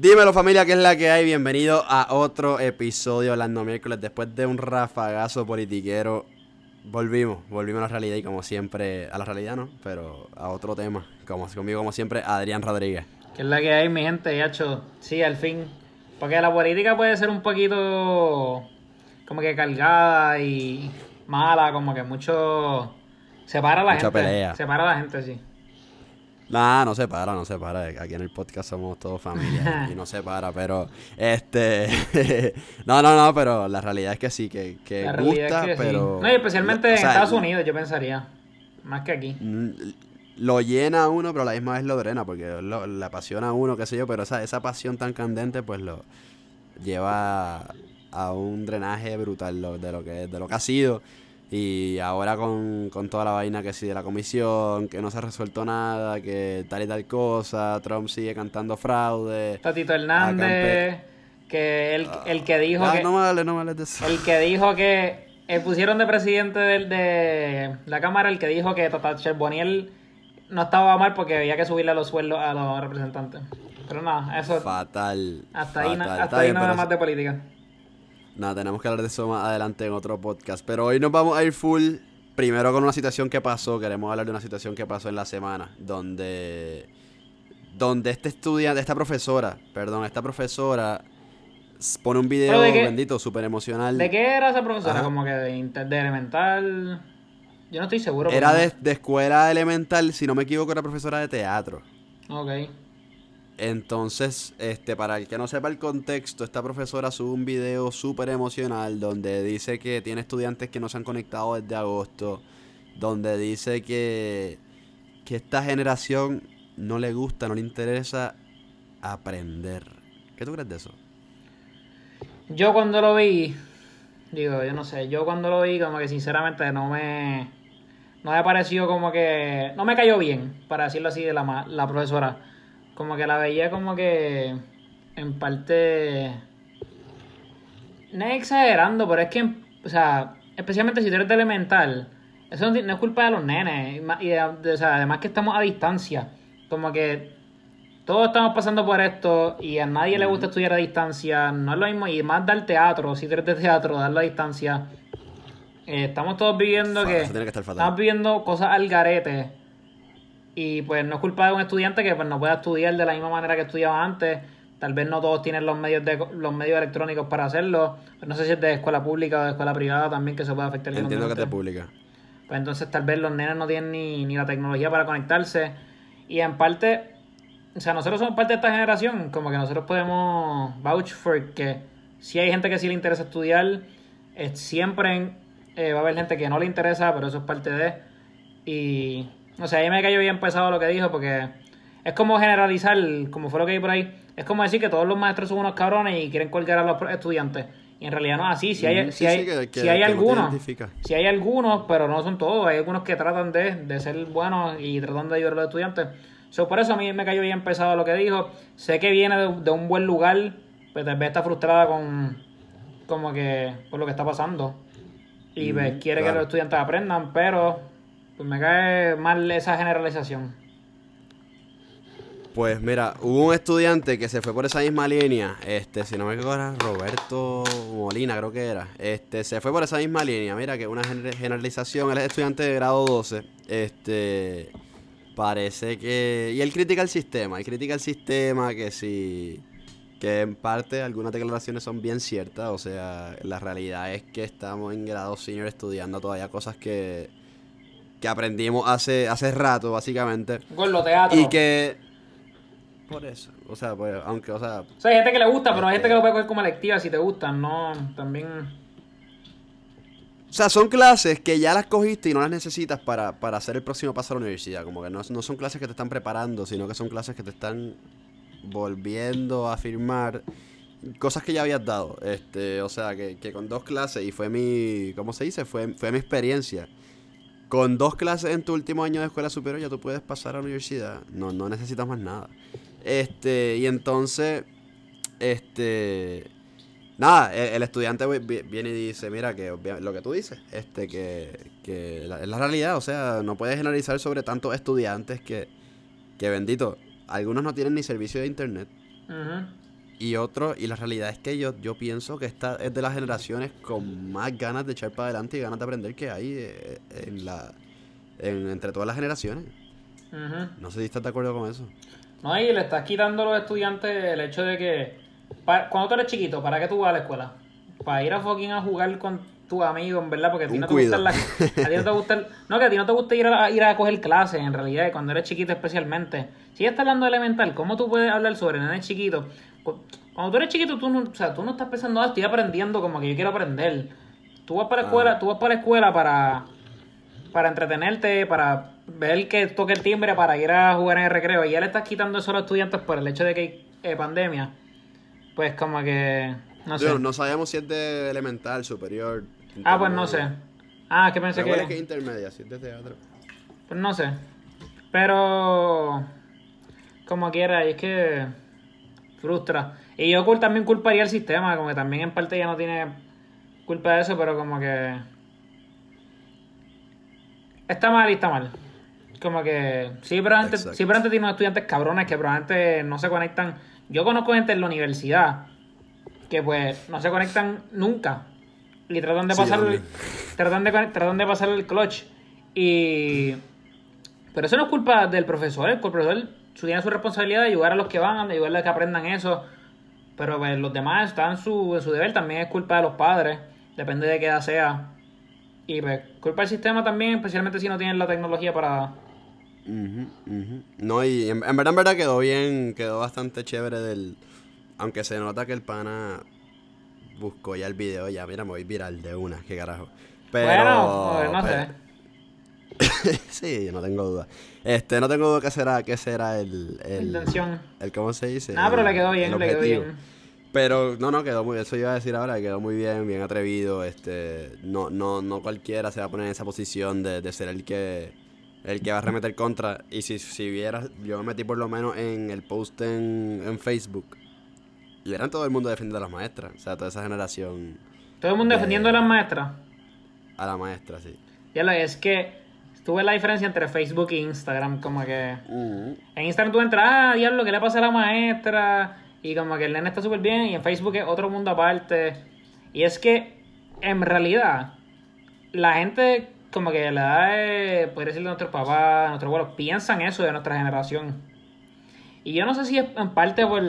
Dímelo familia, ¿qué es la que hay? Bienvenido a otro episodio hablando miércoles. Después de un rafagazo politiquero, volvimos, volvimos a la realidad y como siempre, a la realidad no, pero a otro tema. Como conmigo como siempre, Adrián Rodríguez. ¿Qué es la que hay, mi gente? Ya hecho, sí, al fin. Porque la política puede ser un poquito como que cargada y mala, como que mucho... Separa a la Mucha gente. pelea. Separa a la gente, sí. Nah, no se para, no se para. Aquí en el podcast somos todos familia y no se para, pero este no, no, no, pero la realidad es que sí, que, que La gusta, es que sí. pero No, y especialmente o en Estados Unidos, yo pensaría. Más que aquí. mm, Lo llena a uno, pero a la misma vez lo drena, porque lo, le apasiona a uno, qué sé yo, pero esa, esa pasión tan candente, pues lo lleva a un drenaje brutal lo- de lo que de lo que ha sido. Y ahora con, con toda la vaina que sí de la comisión, que no se ha resuelto nada, que tal y tal cosa, Trump sigue cantando fraude. Tatito Hernández, que el, el que dijo Ah, que... no me hables, no me de eso. El que dijo que eh, pusieron de presidente del- de, la Cámara el que dijo que Tata Charboniel no estaba mal porque había que subirle los sueldos a los representantes. Pero nada, eso Fatal. hasta ahí, hasta ahí bien, nada más de política. Nada, tenemos que hablar de eso más adelante en otro podcast. Pero hoy nos vamos a ir full. Primero con una situación que pasó. Queremos hablar de una situación que pasó en la semana. Donde. Donde este estudiante, esta profesora, perdón, esta profesora pone un video bendito, súper emocional. ¿De qué era esa profesora? Ajá. Como que de, inter- de elemental. Yo no estoy seguro. Era de, de escuela elemental, si no me equivoco, era profesora de teatro. Ok. Entonces, este, para el que no sepa el contexto, esta profesora sube un video súper emocional donde dice que tiene estudiantes que no se han conectado desde agosto, donde dice que, que esta generación no le gusta, no le interesa aprender. ¿Qué tú crees de eso? Yo cuando lo vi, digo, yo no sé, yo cuando lo vi como que sinceramente no me, no me pareció como que, no me cayó bien, para decirlo así, de la, la profesora. Como que la veía como que, en parte, no es exagerando, pero es que, o sea, especialmente si tú eres de elemental, eso no, es culpa de los nenes, y de- de- o sea, además que estamos a distancia, como que todos estamos pasando por esto y a nadie le gusta estudiar a distancia. No es lo mismo y más dar teatro, si tú eres de teatro, darlo a distancia. Eh, estamos todos viviendo Fa- que que estamos viviendo cosas al garete y pues no es culpa de un estudiante que pues no pueda estudiar de la misma manera que estudiaba antes. Tal vez no todos tienen los medios de los medios electrónicos para hacerlo. No sé si es de escuela pública o de escuela privada también que se puede afectar. Entiendo que económicamente. publica. Pues entonces tal vez los nenes no tienen ni, ni la tecnología para conectarse. Y en parte, o sea, nosotros somos parte de esta generación, como que nosotros podemos vouch for que si hay gente que sí le interesa estudiar, eh, siempre eh, va a haber gente que no le interesa, pero eso es parte de... Y, o sea, ahí me cayó bien pesado lo que dijo, porque es como generalizar, como fue lo que vi por ahí, es como decir que todos los maestros son unos cabrones y quieren colgar a los estudiantes. Y en realidad no es así, si hay, si hay, sí, que- que- si hay que no te algunos... Si hay algunos, pero no son todos. Hay algunos que tratan de, de ser buenos y tratan de ayudar a los estudiantes. So, por eso a mí me cayó bien pesado lo que dijo. Sé que viene de, de un buen lugar, pero tal vez está frustrada con como que por lo que está pasando. Y pues, quiere que los estudiantes aprendan, pero pues me cae mal esa generalización. Pues mira, hubo un estudiante que se fue por esa misma línea, este, si no me equivoco era Roberto Molina, creo que era, este, se fue por esa misma línea, mira que una gener- generalización, él es estudiante de grado 12, este, parece que, y él critica el sistema, él critica el sistema que si, que en parte algunas declaraciones son bien ciertas, o sea, la realidad es que estamos en grado senior estudiando todavía cosas que, que aprendimos hace, hace rato, básicamente. Con los teatros. Y que. Por eso. O sea, pues, aunque, o sea. O sea, hay gente que le gusta, pero hay gente Este- que lo puede coger como electiva si te gustan, ¿no? También... O sea, son clases que ya las cogiste y no las necesitas para, para hacer el próximo paso a la universidad. Como que no, no son clases que te están preparando, sino que son clases que te están volviendo a firmar cosas que ya habías dado. Este, o sea, que, que con dos clases, y fue mi. ¿Cómo se dice? Fue, fue mi experiencia. Con dos clases en tu último año de escuela superior ya tú puedes pasar a la universidad. No, no necesitas más nada. Este, y entonces, este, nada, el, el estudiante vi- vi- viene y dice, mira, que lo que tú dices, este, que, que la- es la realidad, o sea, no puedes generalizar sobre tantos estudiantes que, que bendito, algunos no tienen ni servicio de internet. Y otro, y la realidad es que yo, yo pienso que esta es de las generaciones con más ganas de echar para adelante y ganas de aprender que hay eh, en la en, entre todas las generaciones. No sé si estás de acuerdo con eso. No, y le estás quitando a los estudiantes el hecho de que cuando tú eres chiquito, ¿para qué tú vas a la escuela? Para ir a fucking a jugar con tus amigos, en verdad, porque a ti Un no te gusta la, a ti no te gusta el- no que a ti no te gusta ir a, ir a coger clases, en realidad, cuando eres chiquito especialmente. Si ya estás hablando de elemental, ¿cómo tú puedes hablar sobre nenes chiquitos? Cu- Cuando tú eres chiquito, tú no, o sea, tú no estás pensando, ah, estoy aprendiendo como que yo quiero aprender. Tú vas para la escuela, Ah. tú vas para la escuela para para entretenerte, para ver que toque el timbre, para ir a jugar en el recreo, y ya le estás quitando eso a los estudiantes por el hecho de que hay eh, pandemia, pues como que, no sé. Digo, no sabemos si es de elemental, superior. ah, pues no sé. Ah, que pensé que que... es intermedia, si es de teatro. Pues no sé. Pero, como quiera, y es que frustra. Y yo también culparía al sistema, como que también en parte ya no tiene culpa de eso, pero como que... Está mal y está mal. Como que sí, probablemente, Exacto. sí, tiene unos estudiantes cabrones que probablemente no se conectan. Yo conozco gente en la universidad que pues no se conectan nunca. Y tratan de pasar tratan de, tratan de pasar el clutch. Y pero eso no es culpa del profesor, el profesor su- tiene su responsabilidad de ayudar a los que van, de ayudarles a que aprendan eso. Pero pues, los demás están en su, en su deber, también es culpa de los padres, depende de qué edad sea. Y pues, culpa del sistema también, especialmente si no tienen la tecnología para... No, y en, en verdad, en verdad quedó bien, quedó bastante chévere del... Aunque se nota que el pana buscó ya el video, ya, mira, me voy viral de una, qué carajo. Pero... bueno, no pero- sí, no tengo duda. Este, no tengo duda que será, que será el... el Intención. el ¿Cómo se dice? Nada, pero El- le quedó bien, le quedó bien. Pero no, no, quedó muy eso iba a decir ahora, que quedó muy bien, bien atrevido, este, no, no, no cualquiera se va a poner en esa posición de, de ser el que, el que va a remeter contra, y si, si vieras, yo me metí por lo menos en el post en, en Facebook, y eran todo el mundo defendiendo a las maestras, o sea, toda esa generación Todo el mundo de- defendiendo a las maestras. a la maestra, sí. Ya lo es que tuve la diferencia entre Facebook e Instagram, como que... En Instagram tú entras, ah, diablo, ¿qué le pasa a la maestra? Y como que el nene está súper bien, y en Facebook es otro mundo aparte. Y es que, en realidad, la gente, como que la edad de, podría decir de nuestros papás, nuestros abuelos, piensan eso de nuestra generación. Y yo no sé si es en parte por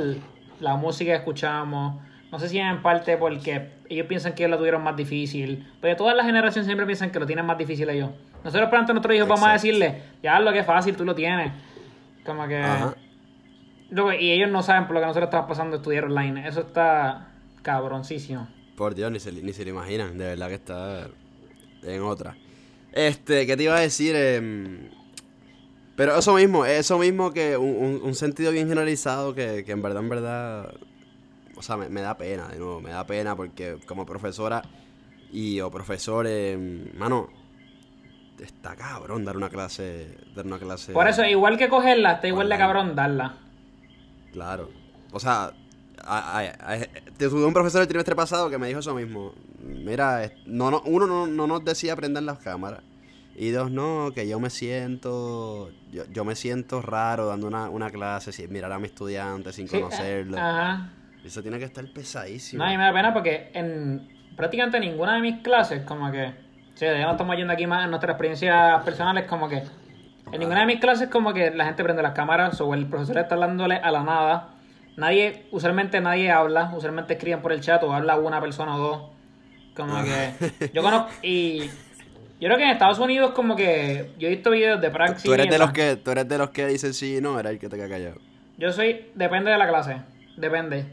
la música que escuchamos, no sé si es en parte porque ellos piensan que la tuvieron más difícil. Porque todas las generaciones siempre piensan que lo tienen más difícil ellos. Nosotros, por ante nuestros hijos, vamos a decirle, ya lo que es fácil, tú lo tienes. Como que. Ajá. Luego, y ellos no saben por lo que nosotros estamos pasando a estudiar online. Eso está cabroncísimo. Por Dios, ni se, ni se lo imaginan, de verdad que está en otra. Este, ¿qué te iba a decir? Em, pero eso mismo, eso mismo que un, un- un sentido bien generalizado que, que en verdad, en verdad, o sea, me, me da pena, de nuevo, me da pena porque como profesora y o profesor, em, mano, está cabrón dar una clase, dar una clase. Por eso, igual que cogerla, está igual de cabrón darla. Claro. O sea, a- a- a- te tuve un profesor el trimestre pasado que me dijo eso mismo. Mira, no, no, uno no, no nos decía prender las cámaras. Y dos, no, que yo me siento, yo, yo me siento raro dando una, una clase sin mirar a mi estudiante, sin Sí, eh, conocerlo. Ajá. Eso tiene que estar pesadísimo. No, y me da pena porque en prácticamente ninguna de mis clases, como que. Sí, ya no estamos yendo aquí más en nuestras experiencias personales, como que. En ninguna de mis clases, como que la gente prende las cámaras o el profesor está hablándole a la nada. Nadie, usualmente nadie habla, usualmente escriben por el chat o habla una persona o dos. Como que. Yo conozco. Y. Yo creo que en Estados Unidos, como que. Yo he visto videos de praxis. tú eres y de los que, tú eres de los que dicen sí y no, era el que te queda callado. Yo soy, depende de la clase, depende.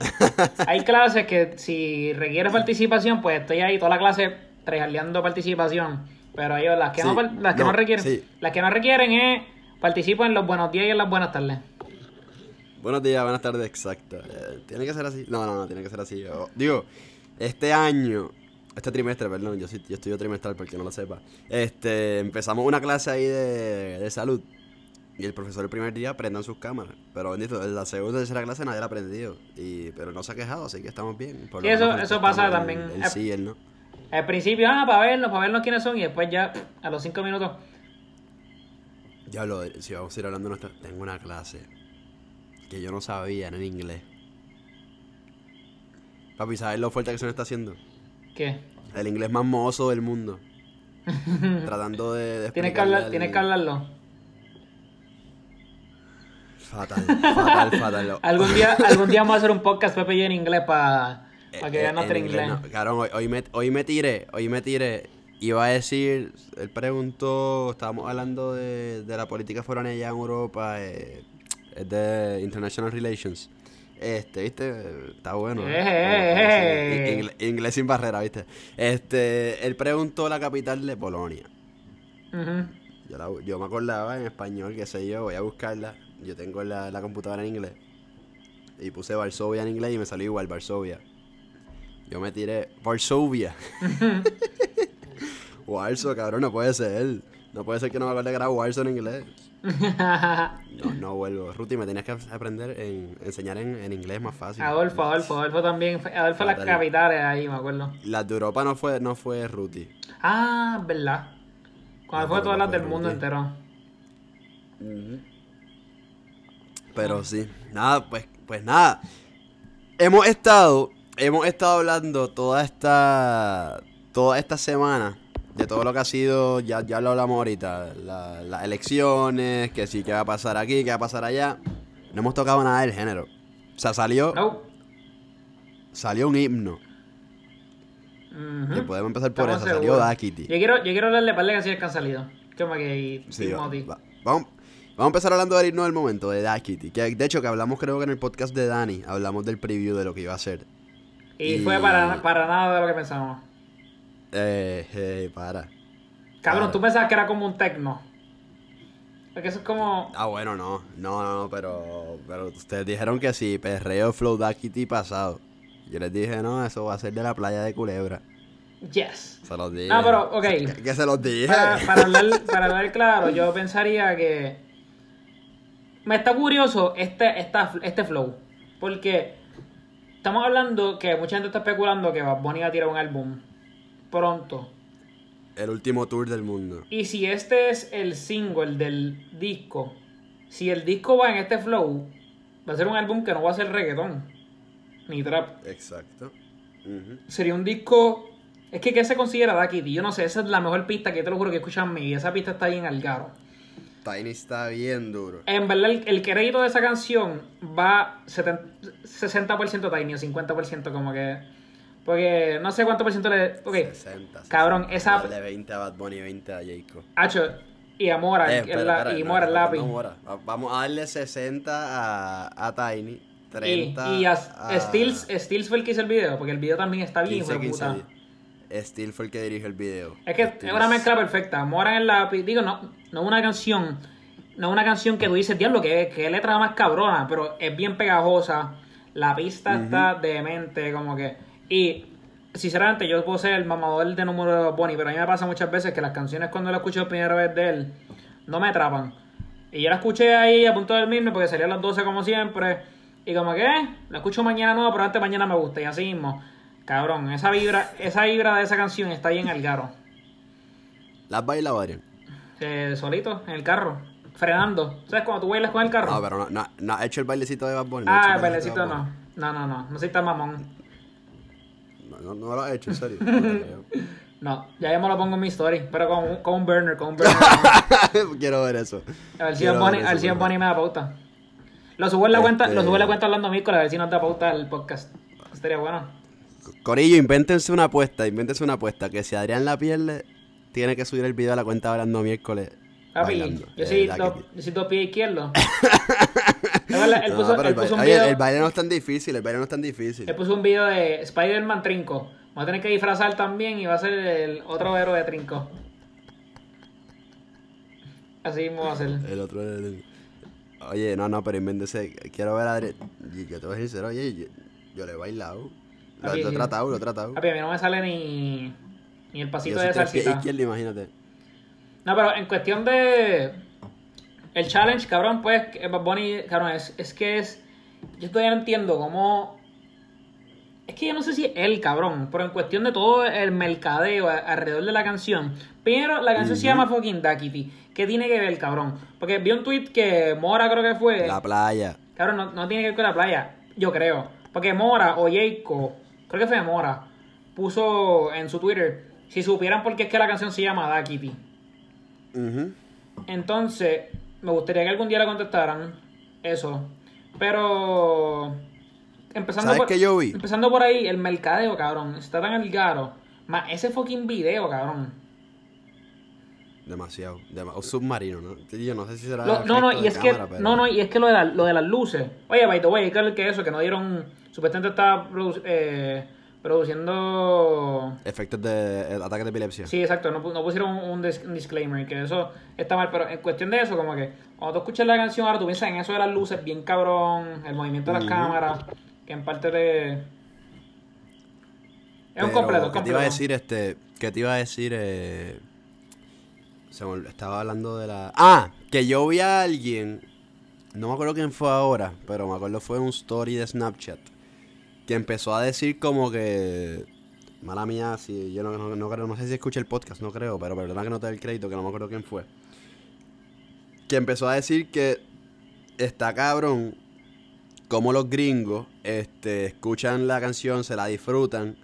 Hay clases que si requiere participación, pues estoy ahí toda la clase trejaleando participación. Pero yo, las que, no, Sí, las que no, no, requieren, sí. las que no requieren es participo en los buenos días y en las buenas tardes. Buenos días, buenas tardes, exacto. Eh, ¿Tiene que ser así? No, no, no, tiene que ser así. O- digo, este año, este trimestre, perdón, yo, yo estudio trimestral porque no lo sepa. Este, empezamos una clase ahí de, de salud. Y el profesor el primer día prendan sus cámaras. Pero bendito, en la segunda y tercera clase nadie la ha prendido. Y, pero no se ha quejado, así que estamos bien. Por Sí, eso- eso pasa el- también. El, sí el no. Al principio, ah, para verlos, para verlos quiénes son, y después ya, a los cinco minutos, Ya lo, si vamos a ir hablando nuestra... Tengo una clase que yo no sabía, era en inglés. Papi, ¿sabes lo fuerte que se me está haciendo? ¿Qué? El inglés más mozo del mundo. Tratando de, de Tienes que, hablar, al- tienes que hablarlo. Fatal, fatal, fatal. Algún día, algún día vamos a hacer un podcast Pepe y en inglés para que Eh, vean eh, nuestro en inglés. no. Cabrón, hoy, hoy me, hoy me tiré, hoy me tiré. Iba a decir, él preguntó, estábamos hablando de, de la política allá en Europa, eh, de International Relations. Este, viste, está bueno. ¿no? Eh, eh, sí, ingle- inglés sin barrera, viste. Este, él preguntó la capital de Polonia. Yo, la- yo me acordaba en español, qué sé yo, voy a buscarla. Yo tengo la, la computadora en inglés. Y puse Varsovia en inglés y me salió igual, Varsovia. Yo me tiré Varsovia. Warso, cabrón, no puede ser. No puede ser que no me acuerde que era Warso en inglés. No, no vuelvo. Ruti, me tenías que aprender en enseñar en, en inglés más fácil. Adolfo, Adolfo, Adolfo también. Adolfo las capitales ahí, me acuerdo. Las de Europa no fue, no fue Ruti. Ah, verdad. Cuando fue todas las del mundo entero. Pero sí, nada, pues, pues nada. Hemos estado, hemos estado hablando toda esta, toda esta semana de todo lo que ha sido, ya, ya lo hablamos ahorita, la- las elecciones, que sí, qué va a pasar aquí, qué va a pasar allá. No hemos tocado nada del género. O sea, salió, No. salió un himno. Ujú. Que podemos empezar por Estamos eso, salió seguros. Da Kitty. Yo quiero, yo quiero hablarle para las canciones que han salido. Como que y, Sí, y va- va- vamos, vamos a empezar hablando del himno del momento, de Da Kitty. Que de hecho que hablamos creo que en el podcast de Dani, hablamos del preview de lo que iba a ser. Y, y- fue para, para nada de lo que pensábamos. Eh, eh, para. Cabrón, tú pensabas que era como un tecno. Porque eso es como. Ah, bueno, no. No, no, no, pero, pero ustedes dijeron que sí, perreo Flow Da Kitty pasado. Yo les dije, no, eso va a ser de la playa de Culebra. Yes. Se los dije. No, pero, ok. Que, que se los dije. Para, para, hablar, para hablar claro, yo pensaría que. Me está curioso este, esta, este flow. Porque estamos hablando que mucha gente está especulando que Bad Bunny va a tirar un álbum pronto. El último tour del mundo. Y si este es el single del disco, si el disco va en este flow, va a ser un álbum que no va a ser reggaetón ni trap. Exacto. Ujú. Sería un disco. Es que, ¿qué se considera Kitty? Yo no sé, esa es la mejor pista que yo te lo juro que escuchan en mi vida. Esa pista está bien al garo. Tiny está bien duro. En verdad, el, el crédito de esa canción va 70 60% Tiny o 50% como que. Porque no sé cuánto por ciento le. Ok, 60. cabrón, 60. esa- Dale 20 a Bad Bunny, 20 a Jacob. Hacho y a Mora, Eh, espera, espera, y no, Mora el lápiz. no, Mora. Va- Vamos a darle 60 a, a Tiny. Y, 30 y a, a Stills, Stills fue el que hizo el video, porque el video también está bien, hijo 15, de 15 puta. días. Steel fue el que dirigió el video. Es que Steel es una mezcla perfecta. Mora en el lápiz. Digo, no, no una canción. No una canción que tú dices, diablo, que, que letra más cabrona, pero es bien pegajosa. La pista está demente, como que. Y sinceramente, yo puedo ser el mamador de número de Bonnie, pero a mí me pasa muchas veces que las canciones cuando las escucho por primera vez de él no me atrapan. Y yo la escuché ahí a punto de dormirme porque salía a las 12 como siempre. Y como que, eh, la escucho mañana nueva, pero antes mañana me gusta. Y así mismo. Cabrón, esa vibra, esa vibra de esa canción está bien al garo. ¿Las bailado, Adrián? Eh, solito, en el carro, frenando. ¿Sabes cuando tú bailas con el carro? No, pero no, no, no ha hecho el bailecito de Bad Bunny. no ah, el de bailecito Bad no. No, no, no. No soy tan mamón. Bunny. No, no, no lo ha hecho, en serio. No ya yo me lo pongo en mi story, pero con, un- con un burner, con un burner. Quiero ver eso. A ver si Bonnie, ver a ver si Bonnie me da pauta. Lo subo en la cuenta, Este- lo subo en la cuenta hablando miércoles, a ver si nos da pauta el podcast. Estaría bueno. Corillo, invéntense una apuesta, invéntense una apuesta. Que si Adrián la pierde, tiene que subir el video a la cuenta hablando miércoles. Papi, bailando. yo soy, dos, que- yo soy dos pies izquierdos. Él puso, él el, puso un baile, oye, video. el baile no es tan difícil, el baile no es tan difícil. Él puso un video de Spider-Man Trinco. Va a tener que disfrazar también y va a ser el otro héroe de Trinco. Así mismo va a ser. El otro es el- Oye, no, no, pero invéntese. Quiero ver a Adrián. y Yo te voy a decir, oye, yo, yo le he bailado. Lo he tratado, lo he tratado. Papi, a mí no me sale ni, ni el pasito de salsita. izquierdo, imagínate. No, pero en cuestión de. El challenge, cabrón, pues, Bad Bunny, cabrón, es, es que es. Yo todavía no entiendo cómo. Es que yo no sé si él, cabrón, pero en cuestión de todo el mercadeo alrededor de la canción. Primero, la canción se llama fucking Duckity. ¿Qué tiene que ver, cabrón? Porque vi un tweet que Mora creo que fue. La playa. Cabrón, no, no tiene que ver con la playa, yo creo. Porque Mora o Jayco creo que fue Mora, puso en su Twitter, si supieran por qué es que la canción se llama Da Kitty. Ujú. Entonces, me gustaría que algún día le contestaran eso. Pero. Empezando ¿Sabes por, qué yo vi? Empezando por ahí, el mercadeo, cabrón. Está tan al garo. Más ese fucking video, cabrón. Demasiado. Dema- un submarino, ¿no? Yo no sé si será. Lo- no, no, y es que. pero- No, no, y es que lo de, la- lo de las luces. Oye, by the way, que, que eso, que no dieron. Supuestamente estaba produ- eh, produciendo. Efectos de eh, ataques de epilepsia. Sí, exacto, no, pu- no pusieron un, un dis- un disclaimer, que eso está mal, pero en cuestión de eso, como que cuando tú escuchas la canción ahora, tú piensas en eso de las luces, bien cabrón, el movimiento de las cámaras, que en parte de... Es un completo, es ¿Qué te iba a completo. decir este? ¿Qué te iba a decir? Eh... Se estaba hablando de la. Ah, que yo vi a alguien. No me acuerdo quién fue ahora, pero me acuerdo fue un story de Snapchat. Que empezó a decir como que. Mala mía, si yo no, no, no creo, no sé si escuché el podcast, no creo, pero perdona que no te dé el crédito, que no me acuerdo quién fue. Que empezó a decir que está cabrón como los gringos este, escuchan la canción, se la disfrutan,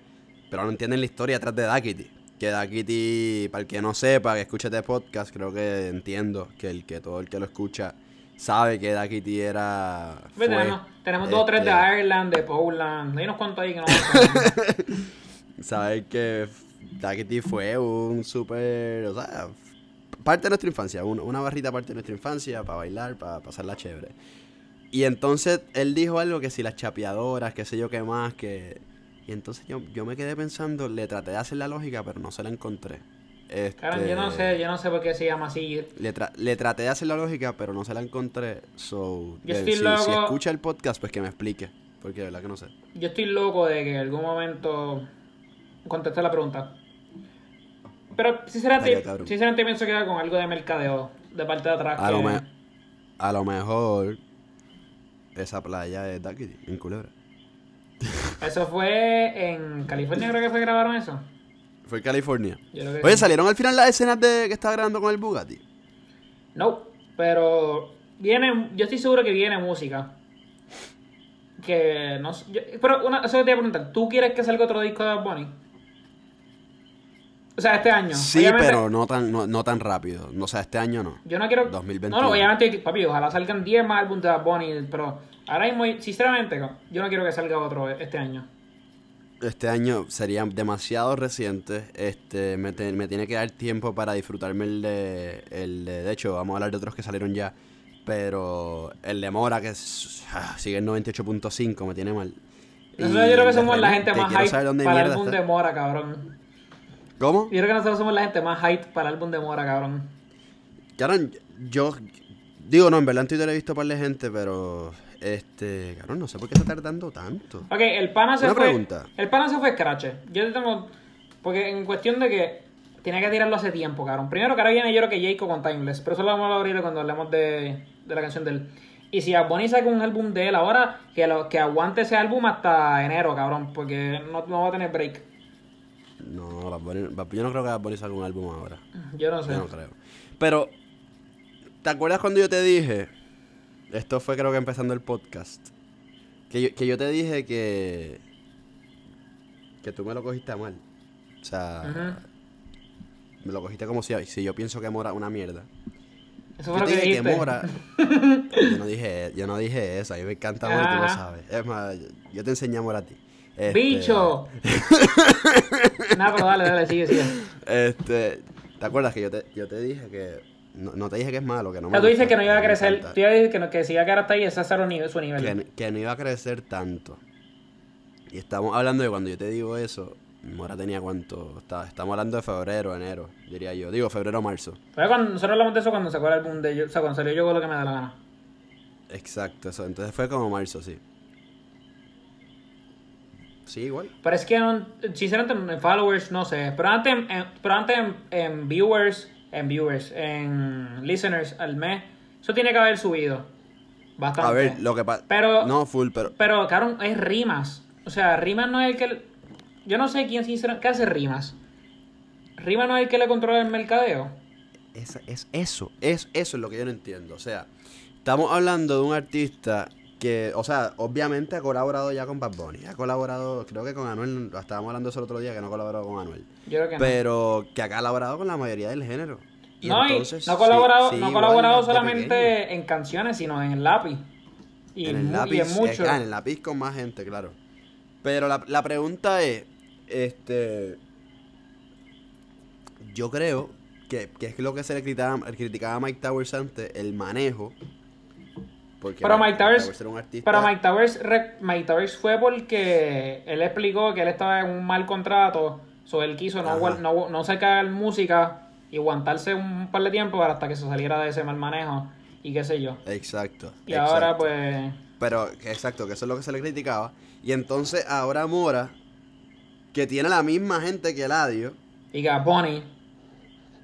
pero no entienden la historia atrás de Dakity. Que Dakity, para el que no sepa, que escuche este podcast, creo que entiendo que el que todo el que lo escucha sabe que Dakity era. Pues fue, tenemos tenemos dos o tres de este, Ireland, de Poland, hay unos cuantos ahí que no. Saber que Dakity fue un súper. O sea, parte de nuestra infancia, un- una barrita parte de nuestra infancia para bailar, para pasarla chévere. Y entonces él dijo algo que si las chapeadoras, qué sé yo qué más, que. Y entonces yo, yo me quedé pensando, le traté de hacer la lógica, pero no se la encontré. Este, yo no sé, yo no sé por qué se llama así. Le, tra- le traté de hacer la lógica, pero no se la encontré. So, Yo de- estoy si, loco- si escucha el podcast, pues que me explique. Porque de verdad que no sé. Yo estoy loco de que en algún momento conteste la pregunta. Pero sinceramente, Estaría cabrón. sinceramente pienso que era con algo de mercadeo de parte de atrás. A que- lo, me- a lo mejor esa playa es Dakity, en Culebra. Eso fue en California, creo que fue grabaron eso. Fue California. Oye. ¿salieron al final las escenas de que estaba grabando con el Bugatti? No, pero viene, yo estoy seguro que viene música. Que no sé, yo- pero una, eso te voy a preguntar, ¿tú quieres que salga otro disco de Bad Bunny? O sea, este año. Sí, Obviamente, pero no tan, no, no tan rápido. No, o sea, este año no. Yo no quiero. 2021. No, no, obviamente, papi, ojalá salgan 10 más álbumes de Bad Bunny, pero ahora mismo, sinceramente, yo no quiero que salga otro este año. Este año sería demasiado reciente. Este, me, te- me tiene que dar tiempo para disfrutarme el de, el de. De hecho, vamos a hablar de otros que salieron ya. Pero el de Mora, que es- ah, sigue en 98.5, me tiene mal. Nosotros yo creo que somos la gente te más hype para el álbum está. de Mora, cabrón. ¿Cómo? Yo creo que nosotros somos la gente más hype para el álbum de Mora, cabrón. Cabrón, yo digo, no, en verdad en Twitter he visto un par de gente, pero este, cabrón, no sé por qué está tardando tanto. Ok, el pana se Una fue. pregunta. El pana se fue Scratch. Yo te tengo. Porque en cuestión de que tenía que tirarlo hace tiempo, cabrón. Primero que ahora viene yo creo que Jacob con Timeless. Pero eso lo vamos a abrir cuando hablemos de, de la canción de él. Y si Bunny saca un álbum de él ahora, que, lo, que aguante ese álbum hasta enero, cabrón. Porque no, no va a tener break. No, yo no creo que Bunny salga un álbum ahora. Yo no sé. Yo no creo. Pero, ¿te acuerdas cuando yo te dije? Esto fue creo que empezando el podcast. Que yo, que yo te dije que. Que tú me lo cogiste a mal. O sea, me lo cogiste como si, si yo pienso que Mora es una mierda. Eso Yo fue lo te que dije que dijiste. Mora. yo, no dije, yo no dije eso. A mí me encanta Mora y tú lo sabes. Es más, yo te enseñé a Mora a ti. Este, ¡Bicho! Nada, pero dale, dale, sigue, sigue. Este, ¿te acuerdas que yo te, yo te dije que no, no te dije que es malo, que no O me sea, tú dices que no iba a me crecer. Tú ibas a decir que, no, que si iba a quedar hasta ahí, ese es cero nivel, su nivel. que, que no iba a crecer tanto. Y estamos hablando de cuando yo te digo eso, Mora tenía cuánto, está, estamos hablando de febrero, enero, diría yo. Digo febrero, marzo. Fue cuando nosotros hablamos de eso cuando sacó el álbum de yo, o sea, cuando salió yo con lo que me da la gana. Exacto, eso. Entonces fue como marzo, sí. Sí, igual. Pero es que sinceramente en followers no sé, pero antes, en, pero antes en, en viewers, en viewers, en listeners al mes, eso tiene que haber subido bastante. A ver, lo que pasa. Pero- No, full, pero. Pero, cabrón, es rimas. O sea, rimas no es el que... Yo no sé quién sinceramente... ¿Qué hace rimas? Rimas no es el que le controla el mercadeo. Es, es eso, es eso es lo que yo no entiendo. O sea, estamos hablando de un artista que, o sea, obviamente ha colaborado ya con Bad Bunny. Ha colaborado, creo que con Anuel. Estábamos hablando eso el otro día que no ha colaborado con Anuel. Yo creo que no. Pero que ha colaborado con la mayoría del género. Y no, y entonces, no ha colaborado, sí, no colaborado solamente pequeño. en canciones, sino en el lápiz. Y, en el lápiz, y en mucho. eh, ah, en el lápiz con más gente, claro. Pero la, la pregunta es, este, yo creo que, que es lo que se le criticaba, criticaba a Mike Towers antes, el manejo. Porque Pero Mike Towers- era un artista. Pero Mike Towers, Mike Towers fue porque él explicó que él estaba en un mal contrato, so él quiso no, no, no sacar música y aguantarse un par de tiempo para hasta que se saliera de ese mal manejo y qué sé yo. Exacto. Y exacto. ahora pues... Pero, exacto, que eso es lo que se le criticaba. Y entonces ahora Mora, que tiene la misma gente que Eladio, Y que Bonnie...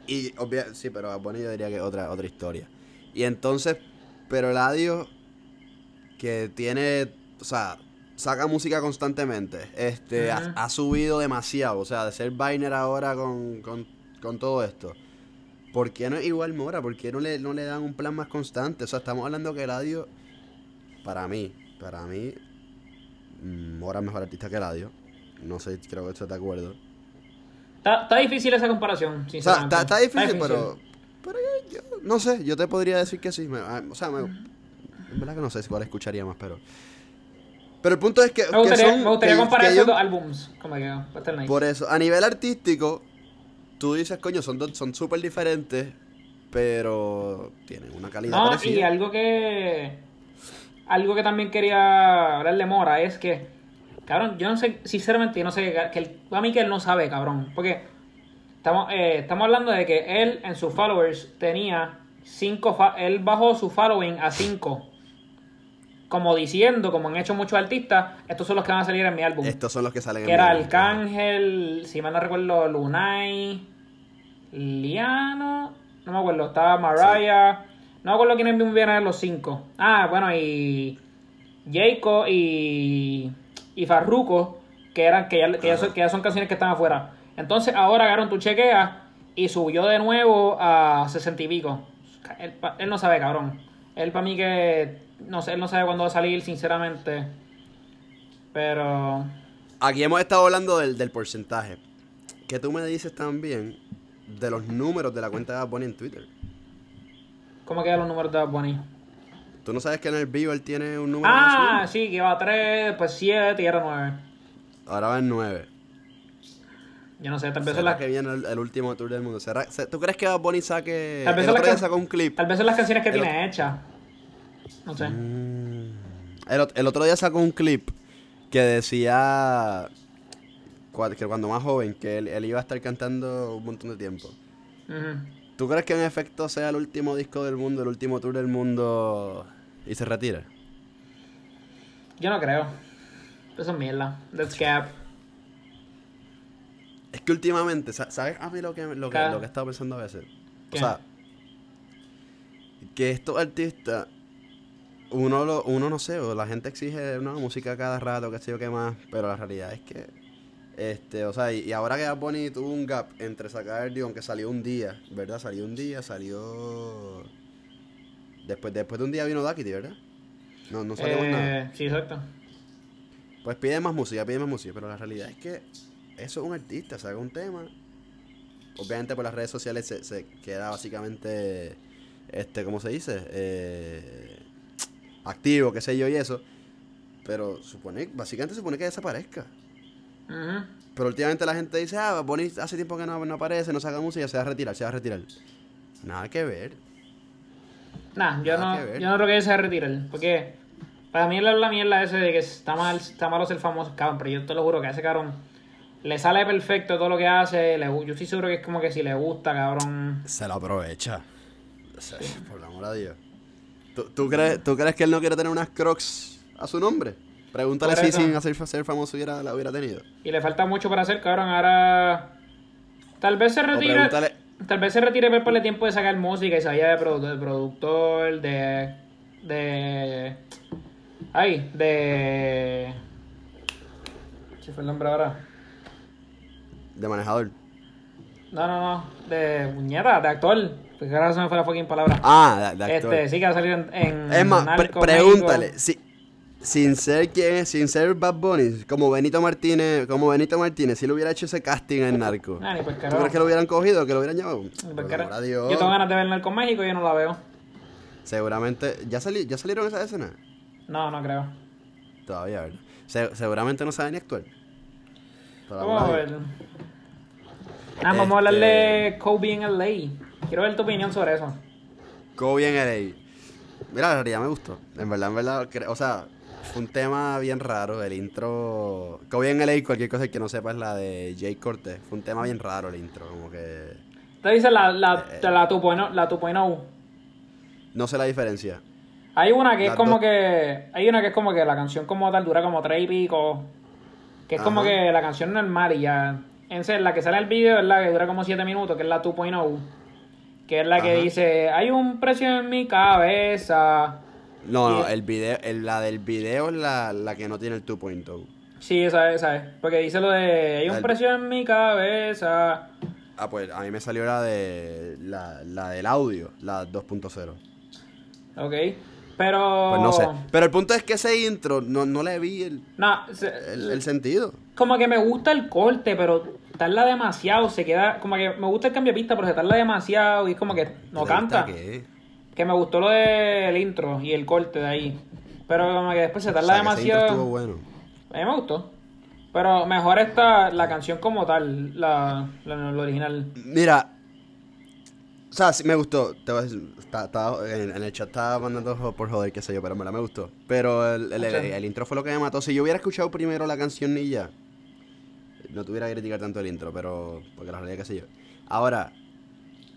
Y obvia- sí, pero a Bonnie yo diría que otra, otra historia. Y entonces, pero Eladio, que tiene, o sea, saca música constantemente, este, ha- subido demasiado, o sea, de ser Biner ahora con, con, con todo esto. ¿Por qué no es igual Mora? ¿Por qué no le, no le dan un plan más constante? O sea, estamos hablando que Eladio, para mí, para mí, Mora es mejor artista que Eladio. No sé, creo que estás de acuerdo. Está, está difícil esa comparación, O sea, sinceramente. está, está difícil, pero. Pero yo, no sé, yo te podría decir que sí. me- ah, o sea, me, en verdad que no sé cuál escucharía más, pero. Pero el punto es que. Me gustaría, que son, me gustaría que- comparar que esos yo- dos álbums. Como que nice. Por eso, a nivel artístico, tú dices, coño, son dos- son súper diferentes, pero tienen una calidad No, y parecida. algo que. Algo que también quería hablar de Mora es que. Cabrón, yo no sé, sinceramente, yo no sé. Que él, a mí que él no sabe, cabrón. Porque estamos, eh, estamos hablando de que él en sus followers tenía 5. Él bajó su following a 5. Como diciendo, como han hecho muchos artistas, estos son los que van a salir en mi álbum. Estos son los que salen Que en era mi álbum. Arcángel, si mal no recuerdo, Lunay, Liano, no me acuerdo, estaba Mariah, no me acuerdo quiénes vienen a los cinco. Ah, bueno, y Jayco y, y Farruko, que eran que ya, que, ya son, que ya son canciones que están afuera. Entonces ahora agarraron tu chequea y subió de nuevo a sesenta y pico. Él, no sabe, cabrón. Él para mí que, no sé, él no sabe cuándo va a salir, sinceramente. Pero... Aquí hemos estado hablando del, del porcentaje. Que tú me dices también de los números de la cuenta de Bad Bunny en Twitter. ¿Cómo quedan los números de Bad Bunny? ¿Tú no sabes que en el vivo él tiene un número Ah, sí, que iba a 3, después 7 y ahora 9. uno? Ahora va en 9. Yo no sé, tal vez, ¿Será las, que viene el, el último tour del mundo? ¿Será, se- ¿Tú crees que Bad Bunny saque... Tal vez el otro día can- sacó un clip. tal vez son las canciones que El tiene hechas. No sé. Mm. El, ot- el otro día sacó un clip que decía que cuando más joven, que él, él iba a estar cantando un montón de tiempo. ¿Tú crees que en efecto sea el último disco del mundo, el último tour del mundo y se retira? Yo no creo. Eso es mierda. That's cap. Es que últimamente, sa- ¿sabes a mí lo que, lo que, Claro. lo que he estado pensando a veces? O sea, que estos artistas, uno, lo, uno no sé, o la gente exige una música cada rato, qué sé yo qué más, pero la realidad es que, este, o sea, y, y ahora que Bad Bunny tuvo un gap entre sacar, digo, aunque salió un día, ¿verdad? Salió un día, salió... Después, después de un día vino Daquiti, ¿verdad? No, no salió más nada. Eh, sí, exacto. Pues pide más música, pide más música, pero la realidad es que eso es un artista, saca un tema. Obviamente por las redes sociales se, se queda básicamente, este, ¿cómo se dice? Eh, activo, qué sé yo y eso. Pero supone, básicamente supone que desaparezca. Pero últimamente la gente dice, ah, Bonnie hace tiempo que no, no aparece, no saca música, se va a retirar, se va a retirar. Nada que ver. Nah, yo Nada no, yo no creo que se retire. Porque para mí la, la mierda ese de que está mal, está malo ser famoso, cabrón. Pero yo te lo juro que a ese cabrón le sale perfecto todo lo que hace. le yo estoy seguro que es como que si le gusta, cabrón. Se lo aprovecha. Por el amor a Dios. ¿Tú, tú crees, ¿Tú crees que él no quiere tener unas crocs a su nombre? Pregúntale si sin hacer ser famoso hubiera, la hubiera tenido. Y le falta mucho para hacer, cabrón. Ahora. Tal vez se retire. Tal vez se retire por el tiempo de sacar música y se vaya de, produ- de productor, de. de. Ay, de. ¿Qué fue el nombre ahora? De manejador. No, no, no. De muñeca, de actor. Porque ahora se me fue la fucking palabra. Ah, de, de actor. Este, sí que va a salir en. en es más, pre- pregúntale. Si, sin ser quien, sin ser Bad Bunny, como Benito Martínez, como Benito Martínez, si le hubiera hecho ese casting en Narco. Ah, ni por ¿Tú crees que lo hubieran cogido, que lo hubieran llevado? Ni por Dios. Yo tengo ganas de ver Narco México y yo no la veo. Seguramente, ¿ya, sali- ¿ya salieron esas escenas? No, no creo. Todavía, ¿verdad? Se- seguramente no saben ni actuar. Pero Vamos a ver. Ah, vamos a hablar Este- de Kobe en LA. Quiero ver tu opinión sobre eso. Kobe en LA. Mira, la realidad me gustó. En verdad, en verdad, cre- o sea, fue un tema bien raro. El intro. Kobe en LA, cualquier cosa que no sepa es la de Jay Cortez. Fue un tema bien raro el intro, como que. Te dice la, la, Eh. la 2.0. La 2.0. No sé la diferencia. Hay una que es Las como dos. que. Hay una que es como que la canción como tal dura como tres y pico. Que es como que la canción normal y ya. En serio, la que sale el video es la que dura como 7 minutos, que es la 2.0. Que es la que dice: Hay un precio en mi cabeza. No, no, el video, el- la del video es la, la que no tiene el 2.0. Sí, esa es, esa es. Porque dice lo de: Hay un El- precio en mi cabeza. Ah, pues a mí me salió la de. La, la del audio, la 2.0. Ok. Pero. Pues no sé. Pero el punto es que ese intro no, no le vi el, No, se- el, el sentido. como que me gusta el corte, pero tarda demasiado. Se queda. Como que me gusta el cambio de pista, pero se tarda demasiado y es como que no ¿Te canta. qué? Que me gustó lo del intro y el corte de ahí. Pero como que después se O tarda sea, que ese intro demasiado. bueno. A mí me gustó. Pero mejor está la canción como tal, la, la, la original. Mira, o sea, sí me gustó. Te decir, está- en, en el chat estaba mandando por joder, qué sé yo, pero en verdad me gustó. Pero el, el- el- Ok. el intro fue lo que me mató. Si yo hubiera escuchado primero la canción ni ya, no tuviera que criticar tanto el intro, pero. Porque la realidad, qué sé yo. Ahora,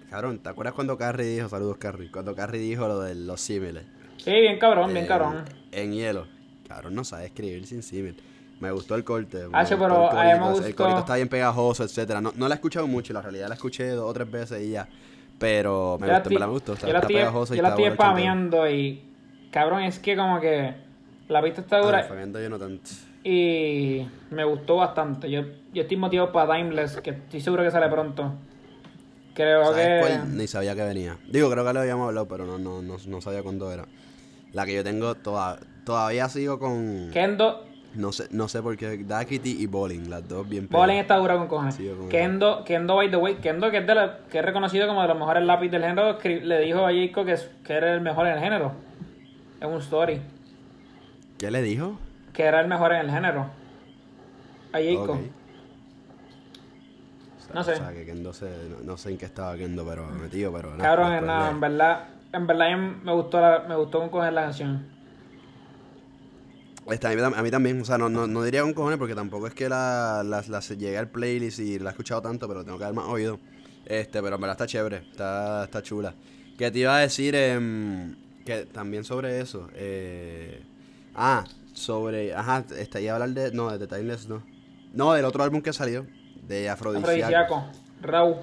cabrón, ¿te acuerdas cuando Carrie dijo, saludos Carrie, cuando Carrie dijo lo de los símiles? Sí, bien cabrón, bien en- cabrón. En hielo. Cabrón, no sabe escribir sin símil. Me gustó el corte. me Ah, sí, gustó pero el a mí me corito, El gustó- corito está bien pegajoso, etcétera. No, no la he escuchado mucho, la realidad la escuché dos o tres veces y ya. Pero me gustó, me gustó. Está, yo la está estoy- pegajoso y yo la estoy spameando y. Cabrón, es que como que. La pista está Ah, dura spameando yo no tanto. y me gustó bastante. Yo, yo estoy motivado para Timeless, que estoy seguro que sale pronto. Creo ¿Sabes que. cuál? Ni sabía que venía. Digo, creo que lo habíamos hablado, pero no, no, no, no sabía cuándo era. La que yo tengo, toda, todavía sigo con... Kendo. No sé, no sé por qué. Daquiti y Bowling, las dos bien Bowling pegadas. está dura con cojones. Sí, yo con Kendo, Kendo, by the way, Kendo, que es, de la- que es reconocido como de los mejores lápiz del género, le dijo a Jacob que, que era el mejor en el género. En un story. ¿Qué le dijo? Que era el mejor en el género. A Jacob. Ok. O sea, No sé. O sea, que Kendo se, no, no sé en qué estaba Kendo, pero metido, pero. Cabrón, no, en verdad, en verdad me gustó, la, me gustó con coger la canción. Este, a, mí, a mí también, o sea, no, no, no diría con cojones porque tampoco es que la, la, la llegué al playlist y la he escuchado tanto, pero tengo que dar más oído. Este, pero en verdad está chévere, está, está chula. Que te iba a decir em, que también sobre eso. Eh, ah, sobre. Ajá, este, iba a hablar de. No, de Timeless no. No, del otro álbum que salió, de. Afrodisíaco. Raúl.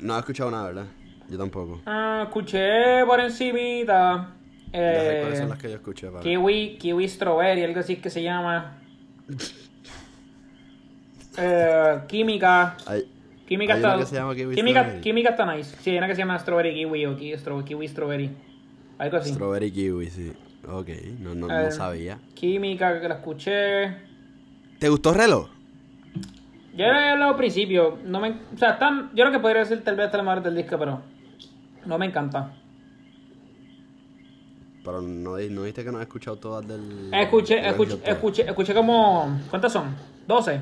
No he escuchado nada, ¿verdad? Yo tampoco. Ah, escuché por encimita. Sé cuáles Eh, son las que yo escuché. para- kiwi, kiwi strawberry, algo así que se llama. Eh, química. Hay- Química hay está. una que se llama Kiwi química, química está nice. Sí, hay una que se llama strawberry kiwi o kiwi, straw- kiwi strawberry. Algo así. Strawberry Kiwi, sí. Ok, no, no, Eh, no sabía. Química, que la escuché. ¿Te gustó Reloj? Ya lo había hablado al principio. No me, o sea, están, yo creo que podría ser tal vez hasta la mejor del disco, pero no me encanta. Pero no, no viste que no has escuchado todas del. Escuché, del escuché, escuché, escuché como. ¿Cuántas son? ¿12?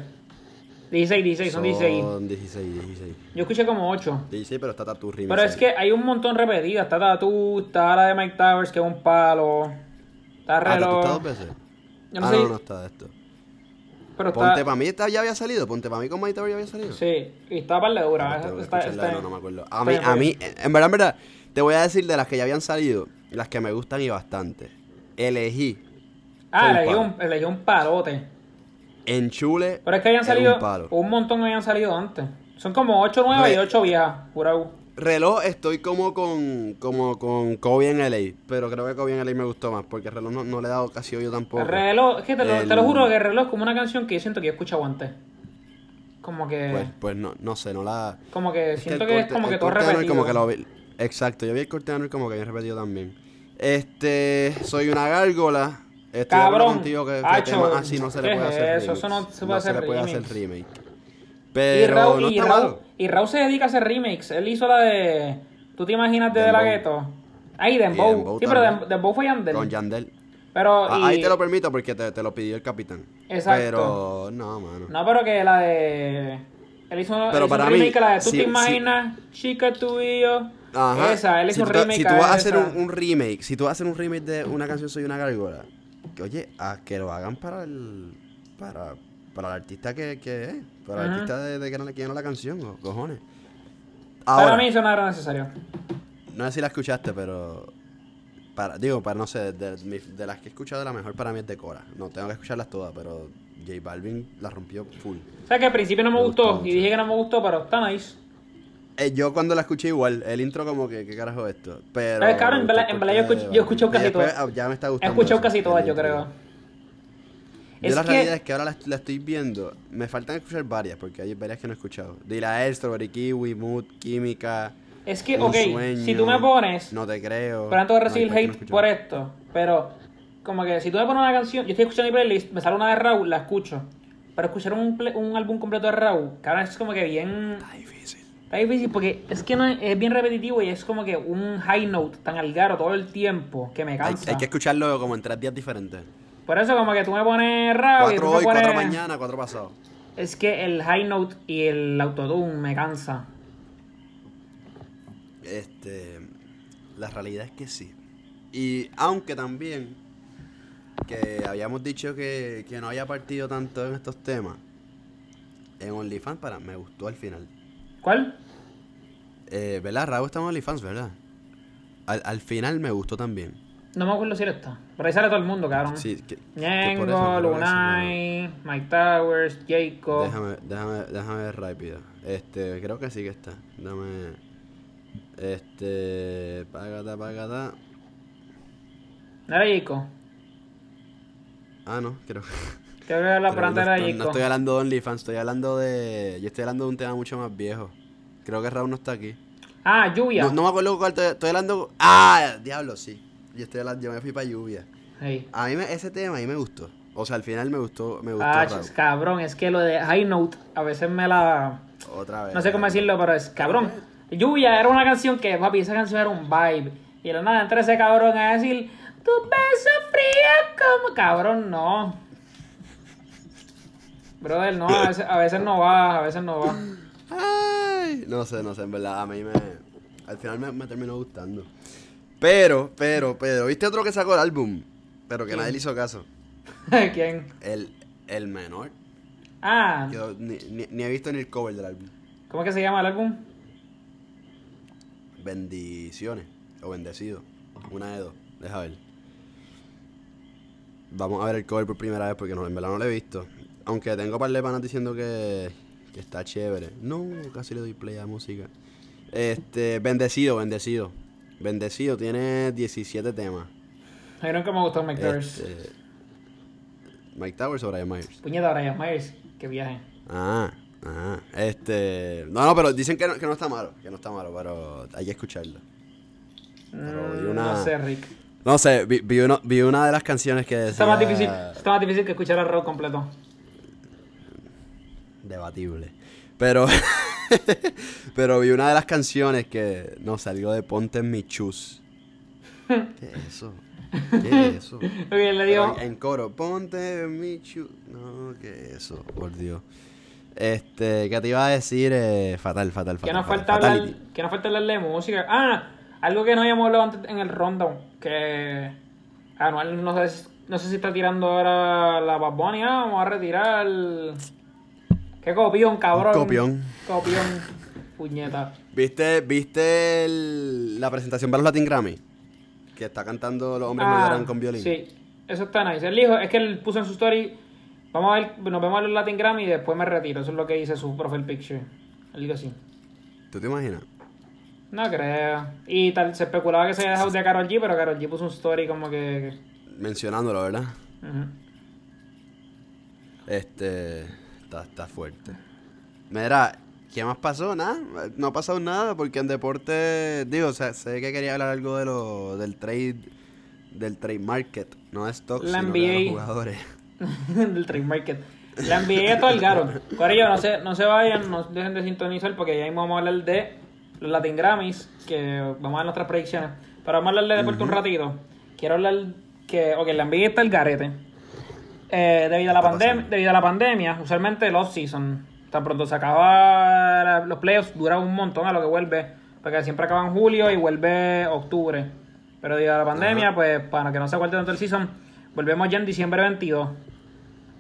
16, 16, son 16. Son 16, 16. Yo escuché como 8. 16, pero está Tattoo Remix. Pero es que hay un montón repetidas. Está Tattoo, está la de Mike Towers, que es un palo. Está Ah, ¿Tattoo reloj. está dos veces? Yo no ah, sé. no, no está de esto. Pero Ponte está. para mí esta ya había salido. Ponte para mí con Mike Tower ya había salido. Sí, y está para la dura. Ah, Está- está- no, no me acuerdo. está A mí, a está mí, en verdad, en verdad, te voy a decir de las que ya habían salido, las que me gustan y bastante. Elegí Ah, elegí un, elegí un palote. en Chule. Pero es que habían es salido. un palo. Un, montón habían salido antes. Son como 8 nuevas y Re- 8 viejas. Pura U. Reloj estoy como con como con Kobe en LA, pero creo que Kobe en LA me gustó más porque reloj no, no le he dado casi oído tampoco. El reloj, es que te lo, El- te lo juro que el reloj es como una canción que yo siento que yo escuchado antes. Como que. Pues, pues no, no sé, no la como que es siento el que es como el que todo repetido. como que lo vi- Exacto, yo vi el corte de como que bien repetido también. Este, soy una gárgola. Estoy Cabrón. contigo que, que temas así no se le ¿qué puede hacer eso? Eso no se puede hacer le puede hacer remake. Y Pero Raúl, no y, Raúl, malo. y Raúl se dedica a hacer remakes. Él hizo la de. ¿Tú te imaginas de, de la gueto? Ahí, Dembow. Dembow sí, pero también. Dem- Dembow fue Yandel. Con Yandel. Pero. Ah, y- Ahí te lo permito porque te, te lo pidió el capitán. Exacto. Pero no, mano. No, pero que la de. Él hizo, él Pero hizo para un mí, remake a la de ¿Tú si- te imaginas? Chica, tú y yo. Ajá. Esa, él hizo si tú, te- remake Si tú vas a hacer un, un remake, si tú vas a hacer un remake de una canción Soy una gárgola, que, oye, a que lo hagan para el. para, para el artista que, que es. Para el artista de, de que no le quiera la canción, cojones. Para Ahora, mí eso no era necesario. no sé si la escuchaste, pero. Para, digo, para no sé, de, las que he escuchado, la mejor para mí es de Cora. No tengo que escucharlas todas, pero J Balvin la rompió full. O sea que al principio no me, Me gustó, gustó y dije que no me gustó, pero está nice. Eh, yo cuando la escuché igual, el intro como que, ¿qué carajo es esto? Pero... Eh, cabrón, en verdad- gustó en verdad yo escucho- yo he escuchado casi después, todas. ah, Ya me está He gustando. escuchado eso, casi todas, yo creo. Yo Es la que- realidad es que ahora la, la estoy viendo. Me faltan escuchar varias, porque hay varias que no he escuchado. Dila Strawberry Kiwi, Mood, Química. Es que, ok, Sueño, si tú me pones. No te creo. Pero antes de No, recibir no he hate escuchado. por esto, pero como que si tú me pones una canción, yo estoy escuchando mi playlist, me sale una de Raúl, la escucho. Pero escuchar un, un álbum completo de Raúl, cabrón, es como que bien. Está difícil. Está difícil porque es que no es, bien repetitivo y es como que un high note tan algaro todo el tiempo que me cansa. hay que escucarlo como en tres días diferentes. Por eso como que tú me pones y tú Cuatro me hoy, pones... cuatro mañana, cuatro pasado. Es que el high note y el autotune me cansa. Este, la realidad es que sí. Y aunque también que habíamos dicho que, que no había partido tanto en estos temas, en OnlyFans para me gustó al final. ¿Cuál? Eh, ¿Verdad? Raúl está en OnlyFans, ¿verdad? Al, al final me gustó también. No me acuerdo si era esta. Por ahí sale todo el mundo, cabrón. Sí, que, que eso Ñengo, que Mike Towers, Jacob. Déjame, déjame, déjame ver rápido. Este, creo que sí que está. Dame. Este. Pagata, pagata. ¿No era Jacob? Ah, no, creo Creo que la Pero planta no, estoy hablando de OnlyFans, estoy hablando de. Yo estoy hablando de un tema mucho más viejo. Creo que Raúl no está aquí. Ah, Lluvia. No, no me acuerdo cuál estoy, estoy hablando. ¡Ah! Diablo, sí. Yo estoy hablando, yo me fui para lluvia. Hey. A mí me- ese tema a mí me gustó. O sea, al final me gustó, me gustó Ah, chis, cabrón, es que lo de High Note a veces me la... Otra vez. No sé cómo decirlo, pero es cabrón. Lluvia era una canción que, papi, esa canción era un vibe. Y de la nada entra ese cabrón a decir, tu beso frío como... Cabrón, no. Brother, no, a veces, a veces no va, a veces no va. Ay, no sé, no sé, en verdad, a mí me. Al final me, me terminó gustando. Pero, pero, pero, ¿viste otro que sacó el álbum? Pero que ¿Quién? nadie le hizo caso. ¿Quién? El, el menor. Ah, Yo ni, ni, ni he visto ni el cover del álbum. ¿cómo es que se llama el álbum? Bendiciones. O bendecido. Una de dos. Deja ver. Vamos a ver el cover por primera vez porque no, en verdad no lo he visto. Aunque tengo par de panas diciendo que, que está chévere. No, casi le doy play a música. Este, bendecido, bendecido. Bendecido, tiene 17 temas. Mí nunca me gustó Mike Towers. Este, Mike Towers o Brian Myers. Puñeta, Brian Myers, que viaje. Ah, ah, este. No, no, pero dicen que no, que no está malo. Que no está malo, pero hay que escucharlo. Pero Mm, una- No sé, Rick. No sé, vi, vi uno- vi una de las canciones que decía... Está más difícil, está más difícil que escuchar el rock completo. Debatible. Pero... pero vi una de las canciones que... No, salió de Ponte en mi chus. ¿Qué es eso? ¿Qué es eso? Ok, le digo, en, en coro, ponte en mi chus. No, ¿qué es eso? Por Dios. Este, ¿qué te iba a decir? Eh, fatal, fatal, fatal. que nos falta hablar, que nos falta hablar de música. Ah, algo que no habíamos hablado antes en el rundown, que Anual no sé, si- no sé si está tirando ahora la Bad Bunny, ah, vamos a retirar el... Qué copión, cabrón. Un copión. Copión, puñeta. ¿Viste, viste el- la presentación para los Latin Grammy? Que está cantando Los hombres Ah, lloran con violín. Sí, eso está nice. Él dijo, es que él puso en su story, vamos a ver, nos vemos en los Latin Grammy y después me retiro. Eso es lo que dice su profile picture. Él dijo así. ¿Tú te imaginas? No creo. Y tal, se especulaba que se había dejado de Karol G, pero Karol G puso un story como que... Mencionándolo, ¿verdad? Este. Está, está fuerte. Mira, ¿qué más pasó? Nada. No ha pasado nada porque en deporte. Digo, o sea, sé que quería hablar algo de lo, del trade del trade market, no de stock, La sino que de NBA. los jugadores. del trade market. La NBA es todo el caro. Corillo, no se, no se vayan, no dejen de sintonizar porque ya mismo vamos a hablar de los Latin Grammys, que vamos a ver nuestras predicciones. Pero vamos a hablar de deporte un ratito. Quiero hablar que, ok, la NBA está el garete. Eh, debido, a la pandemia, debido a la pandemia, usualmente el off-season, tan pronto se acaba los playoffs, dura un montón a lo que vuelve, porque siempre acaba en julio y vuelve octubre. Pero debido a la pandemia, pues para que no se aguante tanto el season, volvemos ya en diciembre 22.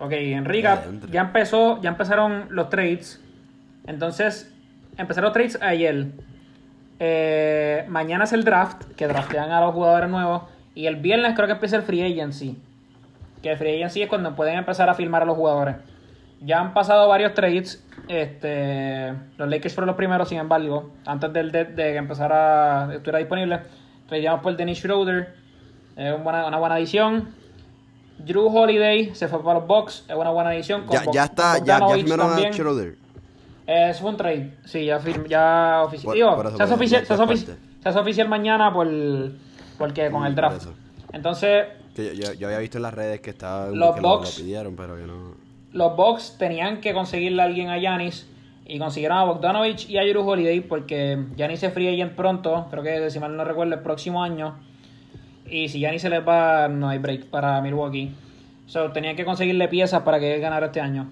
Ok, en entre. ya empezó, ya empezaron los trades. Entonces, empezaron los trades ayer. Eh, mañana es el draft, que draftean a los jugadores nuevos. Y el viernes creo que empieza el free agency. Que free agency es cuando pueden empezar a firmar a los jugadores. Ya han pasado varios trades. Este, los Lakers fueron los primeros, sin embargo, antes del de, de que empezara, estuviera disponible. Tradeamos por Dennis Schroeder. Es una buena, una buena adición. Drew Holiday se fue para los Bucks. Es una buena adición. con Ya, está, con ya, ya firmaron a. Schroeder. Eh, Eso fue un trade. Sí, ya, ya oficial. Se, hace oficial, mañana por, porque con Mm, el draft. Entonces, Que yo, yo- yo había visto en las redes que estaba Los que lo, lo Bucks. pidieron, pero que no. los Bucks tenían que conseguirle a alguien a Yanis y consiguieron a Bogdanovich y a Drew Holiday porque Yanis se free agent pronto, creo que si mal no recuerdo el próximo año. Y si Yanis se les va, no hay break para Milwaukee. So, tenían que conseguirle piezas para que él ganara este año.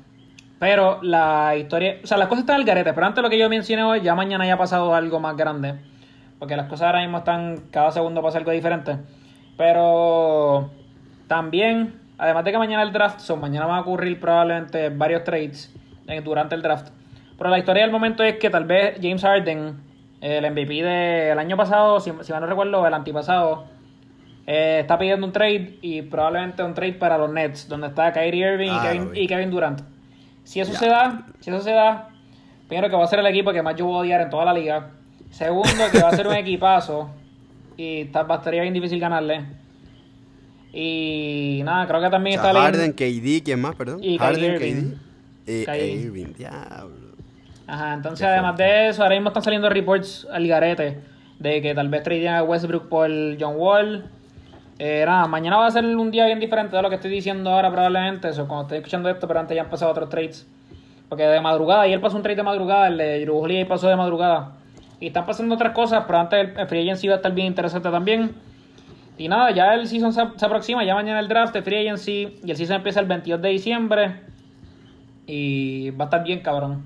Pero la historia, o sea, las cosas están al garete, pero antes de lo que yo mencioné hoy, ya mañana ya ha pasado algo más grande. Porque las cosas ahora mismo están, cada segundo pasa algo diferente. Pero también, además de que mañana el draft, son mañana van a ocurrir probablemente varios trades eh, durante el draft. Pero la historia del momento es que tal vez James Harden, el MVP del año pasado, si, si mal no recuerdo, el antipasado, eh, está pidiendo un trade y probablemente un trade para los Nets, donde está Kyrie Irving Ah, y, lo Kevin, vi. y Kevin Durant. Si eso se da, si eso se da, primero que va a ser el equipo que más yo voy a odiar en toda la liga. Segundo, que va a ser un equipazo y ta- estaría bien difícil ganarle. Y nada, creo que O también sea, está Harden, KD, ¿quién más, perdón? Y Harden, Kyrie Irving. KD. Y Kyrie. e Irving, diablo. Ajá, entonces Qué además fuerte. de eso, ahora mismo están saliendo reports al garete de que tal vez tradean a Westbrook por John Wall. Eh, nada, mañana va a ser un día bien diferente de lo que estoy diciendo ahora probablemente, eso cuando estoy escuchando esto, pero antes ya han pasado otros trades. Porque de madrugada, él pasó un trade de madrugada, el de Drew pasó de madrugada. Y están pasando otras cosas, pero antes el, el free agency va a estar bien interesante también. Y nada, ya el season se, se aproxima, ya mañana el draft, el free agency, y el season empieza el 22 de diciembre. Y va a estar bien cabrón.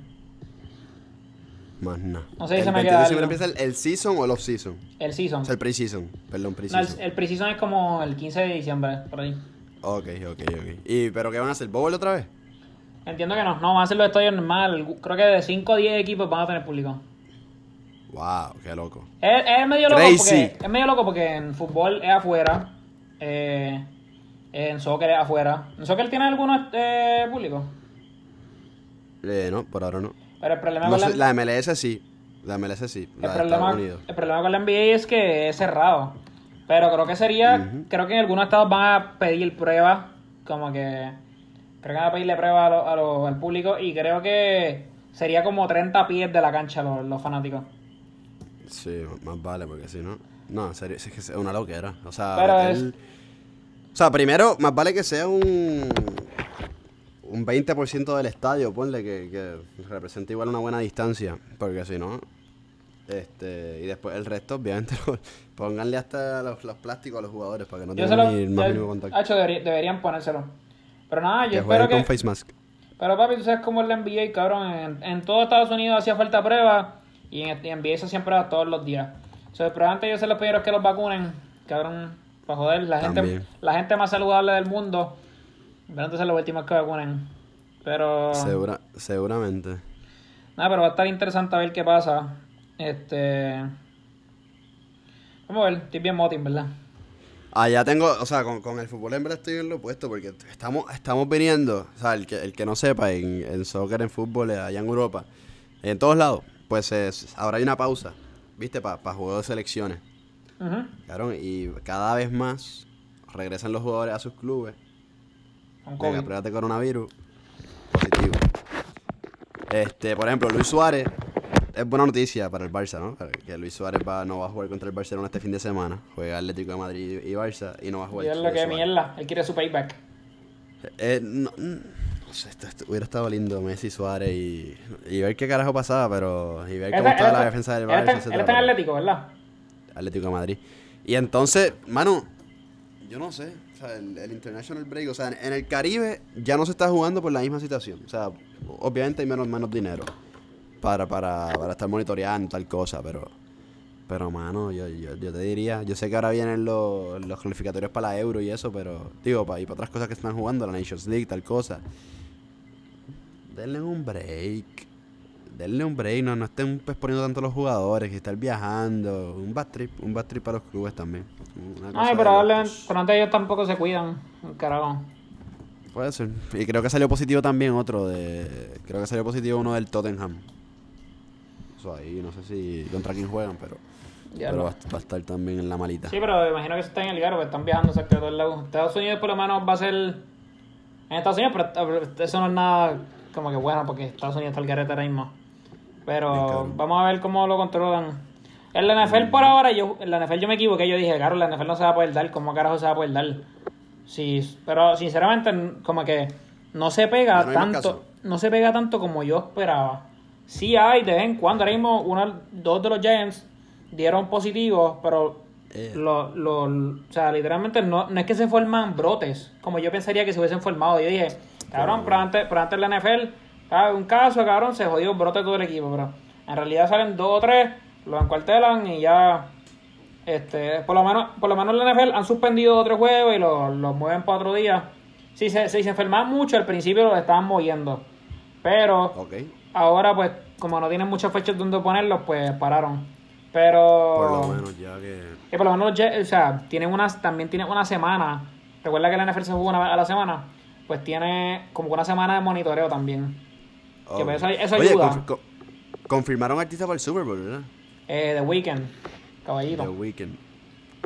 Más nada. No sé si el se me 22 queda de algo. empieza el, el season o el off season. El season. O sea, el pre-season. Perdón, No, el, pre-season. el preseason es como el 15 de diciembre, por ahí. Ok, ok, ok. ¿Y pero qué van a hacer? ¿Bowl otra vez? Entiendo que no, no, van a hacer los estadios normal. Creo que de 5 o 10 equipos van a tener público. Wow, qué loco. Es, es medio loco porque es medio loco porque en fútbol es afuera. eh, en soccer es afuera. ¿En soccer tiene algunos eh, públicos? Eh, no, por ahora no. Pero el problema No con la, la MLS sí. La MLS sí. el, La de problema, el problema con la NBA es que es cerrado. Pero creo que sería, creo que en algunos estados van a pedir pruebas, como que creo que van a pedirle pruebas a lo- a lo- al público y creo que sería como 30 pies de la cancha los, los fanáticos. Sí, más vale, porque si no. No, en serio, es que es una loquera. O sea, es- O sea, primero, más vale que sea un. Un 20% del estadio, ponle que, que represente igual una buena distancia. Porque si no. Este. Y después el resto, obviamente, pónganle hasta los, los plásticos a los jugadores para que no Yo tengan ni el más mínimo contacto. Hacho, debería- deberían ponérselo. Pero nada, yo que espero que... con face mask. Pero papi, tú sabes cómo es la NBA, cabrón. En, en todo Estados Unidos hacía falta prueba y en en NBA se hacían pruebas todos los días. O sea, probablemente ellos son los primeros que los vacunen, cabrón, para joder. La gente, la gente más saludable del mundo, pero antes son los últimos que vacunen. Pero... Segura, seguramente. Nada, pero va a estar interesante a ver qué pasa. Este... Vamos a ver, estoy bien motin, ¿verdad? Allá tengo, o sea, con, con el fútbol en verdad estoy en lo opuesto porque estamos, estamos viniendo, o sea, el que, el que no sepa, en, en soccer, en fútbol, allá en Europa, en todos lados, pues es- ahora hay una pausa, ¿viste? Para juegos de selecciones, cabrón, y cada vez más regresan los jugadores a sus clubes. Con Venga, COVID. pruébate coronavirus, positivo. Este, por ejemplo, Luis Suárez es buena noticia para el Barça, ¿no? Que Luis Suárez va, no va a jugar contra el Barcelona este fin de semana. Juega Atlético de Madrid y Barça y no va a jugar. Y es lo que mierda, él quiere su payback. Eh, no, no sé, esto, hubiera estado lindo Messi, Suárez y, y ver qué carajo pasaba, pero. Y ver cómo estaba la defensa del Barça. Él está, en Atlético, ¿verdad? Atlético de Madrid. Y entonces, mano, yo no sé. O sea, el, el, International Break, o sea, en, el Caribe ya no se está jugando por la misma situación. O sea, obviamente hay menos, menos dinero para, para, para estar monitoreando tal cosa, pero. Pero, mano, yo, yo, yo, te diría, yo sé que ahora vienen los, los clasificatorios para la Euro y eso, pero, digo, para, y para otras cosas que están jugando, la Nations League, tal cosa. Denle un break. Denle un break, no, no estén pues, poniendo tanto los jugadores, que estar viajando. Un bad trip, un bad trip para los clubes también. Ay, pero, pero antes ellos tampoco se cuidan, carajo. Puede ser. Y creo que salió positivo también otro de. Creo que salió positivo uno del Tottenham. Eso ahí, no sé si contra quién juegan, pero. pero va, a estar también en la malita. Sí, pero imagino que está en el lugar porque están viajando de todo el lago. Estados Unidos por lo menos va a ser. En Estados Unidos, pero eso no es nada como que bueno porque Estados Unidos está el garete ahora mismo. Pero vamos a ver cómo lo controlan. En la NFL por ahora, yo, en la NFL yo me equivoqué, yo dije, claro, la NFL no se va a poder dar, ¿cómo carajo se va a poder dar? Sí, pero sinceramente como que no se pega tanto, no se pega tanto como yo esperaba. Sí hay de vez en cuando, ahora mismo uno, dos de los Giants dieron positivos, pero eh. lo, lo, o sea, literalmente no, no es que se forman brotes, como yo pensaría que se hubiesen formado. Yo dije, cabrón, pero antes, pero antes la NFL, un caso, cabrón, se jodió, brote todo el equipo, pero en realidad salen dos o tres, lo encuartelan y ya, este, por lo menos, por lo menos la NFL han suspendido otro juego y los lo mueven para otro día. Si se, si se enferman mucho, al principio lo estaban moviendo, pero okay. Ahora, pues, como no tienen muchas fechas donde ponerlos, pues pararon. Pero. Por lo menos ya que. Por lo menos, o sea, tienen unas, también tienen una semana. Recuerda que la NFL se juega una vez a la semana. Pues tiene como una semana de monitoreo también. Que pues, eso, ayuda. confirmaron artistas para el Super Bowl, ¿verdad? Eh, The Weeknd, caballito. The Weeknd.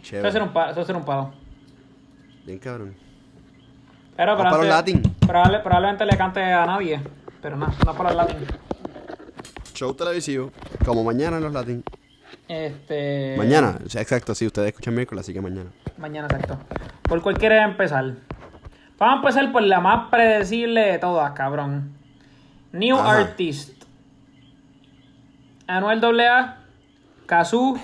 Chévere. Eso va a ser un palo. Bien cabrón. Pero, pero probablemente le cante a nadie. Pero no, no para el latín. Show televisivo, como mañana en los latín. Este. Mañana, exacto, sí, ustedes escuchan miércoles, así que mañana. Mañana, exacto. ¿Por cuál quieres empezar? Vamos a empezar por la más predecible de todas, cabrón. New Artist. Anuel AA, Kazoo,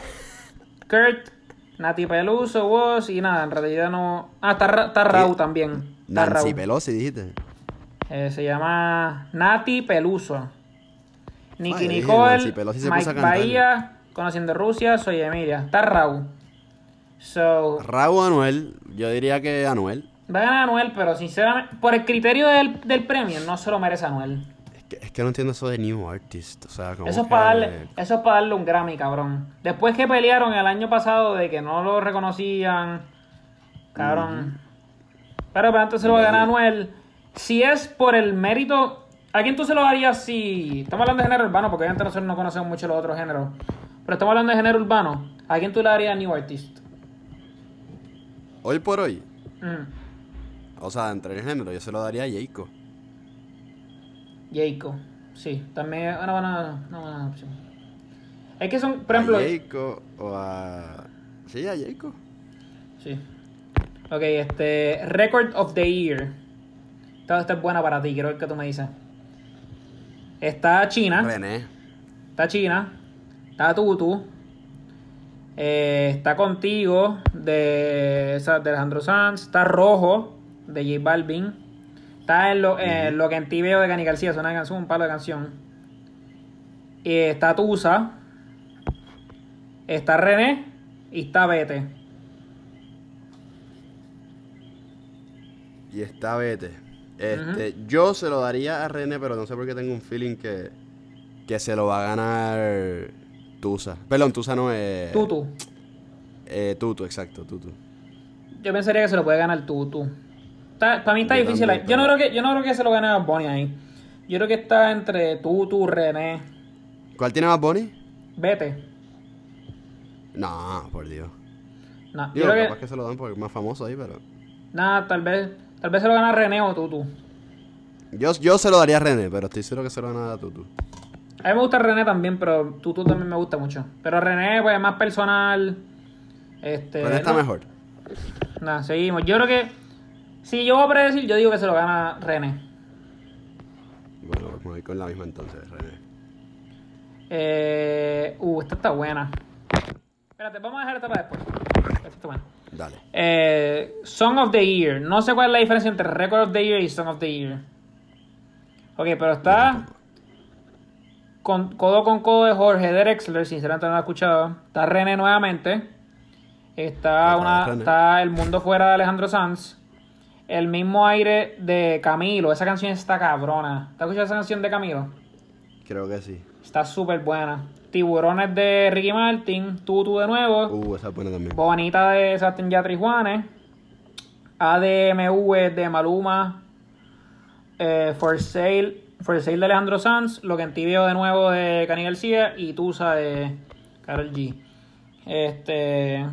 Kurt, Nati Peluso, Woz y nada, en realidad no. Ah, está, está Raúl también. Nancy Pelosi, dijiste. Eh, se llama Nati Peluso. Nicky Nicole, Mike Bahía, Conociendo Rusia, soy Emilia. Está Raúl. So, Raúl Anuel, yo diría que Anuel. Va a ganar Anuel, pero sinceramente, por el criterio del, del premio, no se lo merece Anuel. Es que, es que no entiendo eso de New Artist. O sea, como eso, es para darle, eso es para darle un Grammy, cabrón. Después que pelearon el año pasado de que no lo reconocían, cabrón. Pero, pero antes se lo va a ganar Anuel si es por el mérito, ¿a quién tú se lo darías si... Estamos hablando de género urbano, porque obviamente nosotros no conocemos mucho los otros géneros. Pero estamos hablando de género urbano. ¿A quién tú le darías New Artist? Hoy por hoy. Mm. O sea, entre el género, yo se lo daría a Jayco. Jayco, sí. También es una buena, una buena opción. Es que son, por ejemplo... A Jayco o a... Sí, a Jayco. Sí. Ok, este... Record of the Year. Esta, es buena para ti, quiero ver qué tú me dices. Está China. René. Está China. Está Tutu. Eh, está contigo de, de Alejandro Sanz. Está Rojo de J Balvin. Está en lo, lo que en ti veo de Cani García, es una canción, un palo de canción. Eh, está Tusa. Está René. Y está Vete. Y está Vete. Este, Yo se lo daría a René, pero no sé por qué tengo un feeling que, que se lo va a ganar Tusa. Perdón, Tusa no es. Tutu. Eh, tutu, exacto, Tutu. Yo pensaría que se lo puede ganar Tutu. Para mí está difícil. yo, no creo que, yo no creo que se lo gane a Bonnie ahí. Yo creo que está entre Tutu, René. ¿Cuál tiene más Bonnie? Vete. No, por Dios. No, yo creo capaz que... que se lo dan porque es más famoso ahí, pero. Nada, tal vez Tal vez se lo gana René o Tutu. Yo, yo se lo daría a René, pero estoy seguro que se lo gana a Tutu. A mí me gusta René también, pero Tutu también me gusta mucho. Pero René, pues, es más personal. Este, René está no, mejor. Nada, seguimos. Yo creo que. Si yo voy a predecir, yo digo que se lo gana René. Bueno, me voy con la misma entonces, René. Eh, uh, esta está buena. Espérate, vamos a dejar esta para después. Esta está buena. Dale. Eh, Song of the Year. No sé cuál es la diferencia entre Record of the Year y Song of the Year. Ok, pero está con, codo con codo de Jorge Drexler, sinceramente no lo he escuchado. Está René nuevamente. Está, una, está El Mundo Fuera de Alejandro Sanz. El mismo aire de Camilo. Esa canción está cabrona. ¿Te has escuchado esa canción de Camilo? Creo que sí. Está súper buena. Tiburones de Ricky Martin. Tutu de nuevo. Uh, esa es buena también. Bonita de Sebastián Yatra y Juanes. ADMV de Maluma. Eh, For Sale. For Sale de Alejandro Sanz. Lo que en tibio de nuevo de Cani García. Y Tusa de Karol G. Este.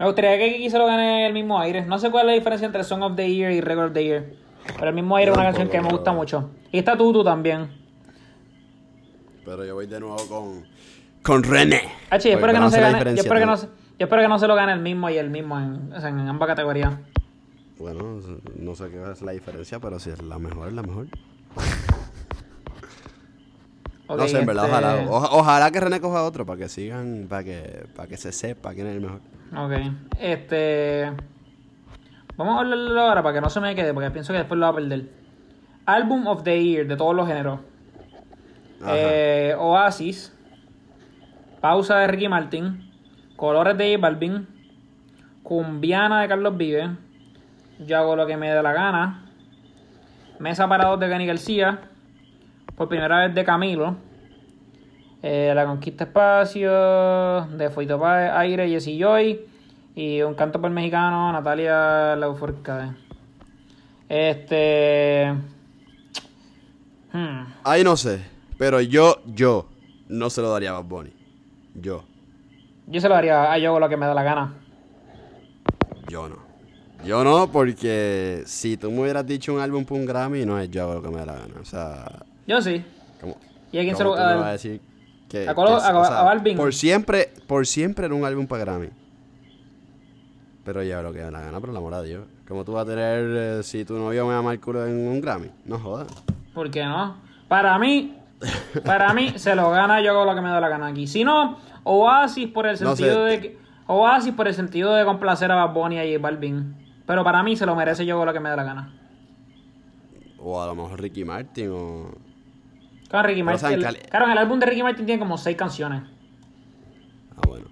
Me gustaría que Kiki se lo gane el mismo aire. No sé cuál es la diferencia entre Song of the Year y Record of the Year. Pero el mismo aire es una canción que me gusta mucho. Y está Tutu también. Pero yo voy de nuevo con. Con René. H, yo espero que no se gane. Yo diferencia, espero que no, espero que no se lo gane el mismo y el mismo en, en ambas categorías. Bueno, no sé qué es la diferencia, pero si es la mejor, es la mejor. No sé, en verdad, este- ojalá. oja- ojalá que René coja otro para que sigan, para que, para que se sepa quién es el mejor. Ok, este. Vamos a hablarlo ahora para que no se me quede, porque pienso que después lo va a perder. Album of the Year de todos los géneros. Eh, Oasis, Pausa de Ricky Martin, Colores de J Balvin, Cumbiana de Carlos Vive, Yo hago lo que me dé la gana, Mesa para dos de Cani García, por primera vez de Camilo, eh, La Conquista Espacio, de Foito Aire, Jessy Joy, y Un Canto por el Mexicano, Natalia Lafourcade. Este. Hmm. Ahí no sé, pero yo, yo, no se lo daría a Bad Bunny. Yo, Yo se lo daría a yo lo que me da la gana. yo no. Yo no, porque si tú me hubieras dicho un álbum por un Grammy, no es yo lo que me da la gana. O sea, Yo sí. como. ¿Y a quién se ¿cómo lo a decir que, a Colo- que- a- o sea, a Balvin? Por siempre, por siempre era un álbum para Grammy. Pero ya lo que me da la gana, por el amor a Dios. Como tú vas a tener eh, si tu novio me ama el culo en un Grammy? No jodas. ¿Por qué no? Para mí, para mí se lo gana yo hago lo que me da la gana aquí. Si no, Oasis por el No sentido sé. de que, Oasis por el sentido de complacer a Bad Bunny y a J Balvin. Pero para mí se lo merece yo hago lo que me da la gana. O a lo mejor Ricky Martin o. Claro, Ricky Martin. el- cali- claro, en el álbum de Ricky Martin tiene como seis canciones. Ah, bueno.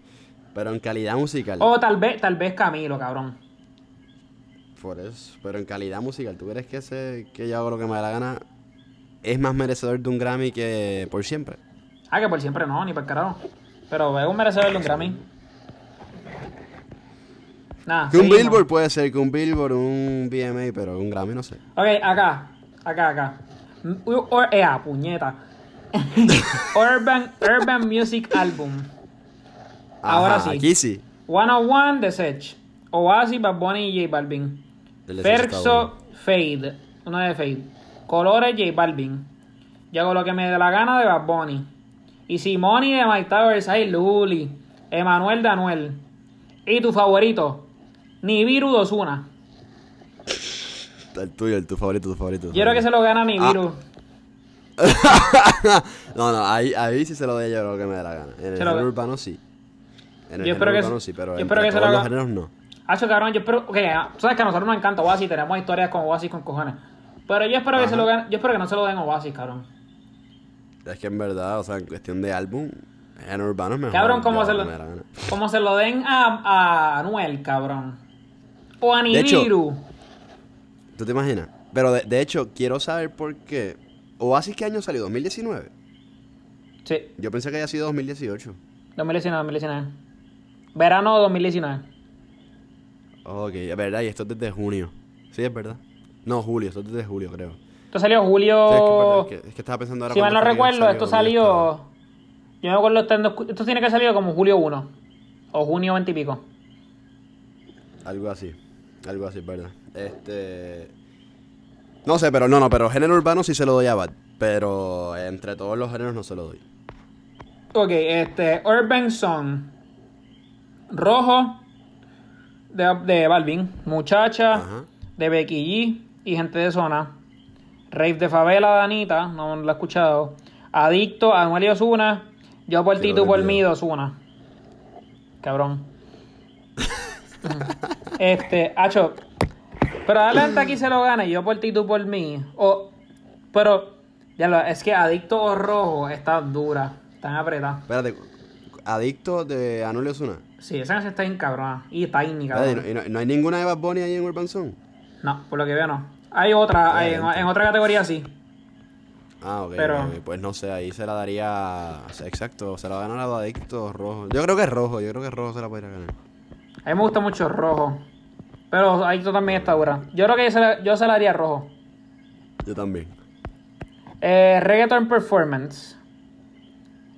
Pero en calidad musical. O tal vez, tal vez Camilo, cabrón. Por eso. Pero en calidad musical, ¿tú crees que ese que yo hago lo que me da la gana es más merecedor de un Grammy que por siempre? Ah, que por siempre no, ni por carajo. Pero es un merecedor de un Grammy. Nada. Que un seguimos. Billboard puede ser, que un Billboard, un BMA, pero un Grammy no sé. Ok, acá, acá, acá. Or, ea, puñeta. Urban, Urban Music Album. Ahora sí. Aquí sí. 101 de Sech. Oasis, Bad Bunny y J Balvin. Ferso, Fade. Una de Fade. Colores, J Balvin. Yo hago lo que me dé la gana de Bad Bunny. Y Simoni de Mike Towers, ay, Luli. Emanuel de Anuel. Y tu favorito, Nibiru Dosuna. El tuyo, el tu favorito, tu favorito. creo que se lo gana Nibiru. no, no, ahí, ahí sí se lo doy yo lo que me dé la gana. En el género urbano sí. En el Yo espero que urbano se- sí, pero yo en que se lo los géneros no. Hacho, cabrón, yo espero. Ok, ah, sabes que a nosotros nos encanta Oasis, tenemos historias con Oasis con cojones. Pero yo espero que se lo gane, yo espero que no se lo den a Oasis, cabrón. Es que en verdad, o sea, en cuestión de álbum, género urbano es mejor. Cabrón, como se lo, que como se lo den a, a Anuel, cabrón. O a Nibiru. ¿Tú te imaginas? Pero de, de hecho, quiero saber por qué. ¿Oasis qué año salió? ¿2019? Sí, Yo pensé que había sido 2018. 2019, 2019. Verano 2019. Ok, es verdad, y esto es desde junio. Sí, es verdad. No, julio, esto es desde julio, creo. Esto salió julio. es, que, es verdad, es que- es que estaba pensando ahora si mal no recuerdo, esto salió. estaba- Yo me acuerdo estando- Esto tiene que salir como julio 1. O junio 20 y pico. Algo así. Algo así, es verdad. Este. No sé, pero no, no, pero género urbano sí se lo doy a Bad. Pero entre todos los géneros no se lo doy. Ok, este, Urban Song. Rojo, de, de Balvin. Muchacha, Ajá. de Becky G y gente de zona. Rave de Favela de Anita, no lo he escuchado. Adicto, Anuel y Osuna. Yo por Sí, ti, lo tú por mí, Osuna. Cabrón. este, Hacho. Pero adelante aquí se lo gana y yo por ti, tú por mí. O, pero, ya lo, es que Adicto o Rojo está dura. Están apretadas. Espérate, Adicto de Anuel y Ozuna. Sí, esa canción está bien cabrona. Y Espérate, cabrón. ¿y no, y no- no hay ninguna de Bad Bunny ahí en Urban Song? No, por lo que veo no. Hay otra, hay- en, otra categoría sí. Ah, ok. Pero- Pues no sé, ahí se la daría. Exacto, se la va a ganar a Adicto rojo. Yo creo que es rojo, yo creo que rojo se la podría ganar. A mí me gusta mucho rojo. Pero Adicto también está dura. Yo creo que yo se la, yo se la haría rojo. Yo también. Eh, reggaeton Performance.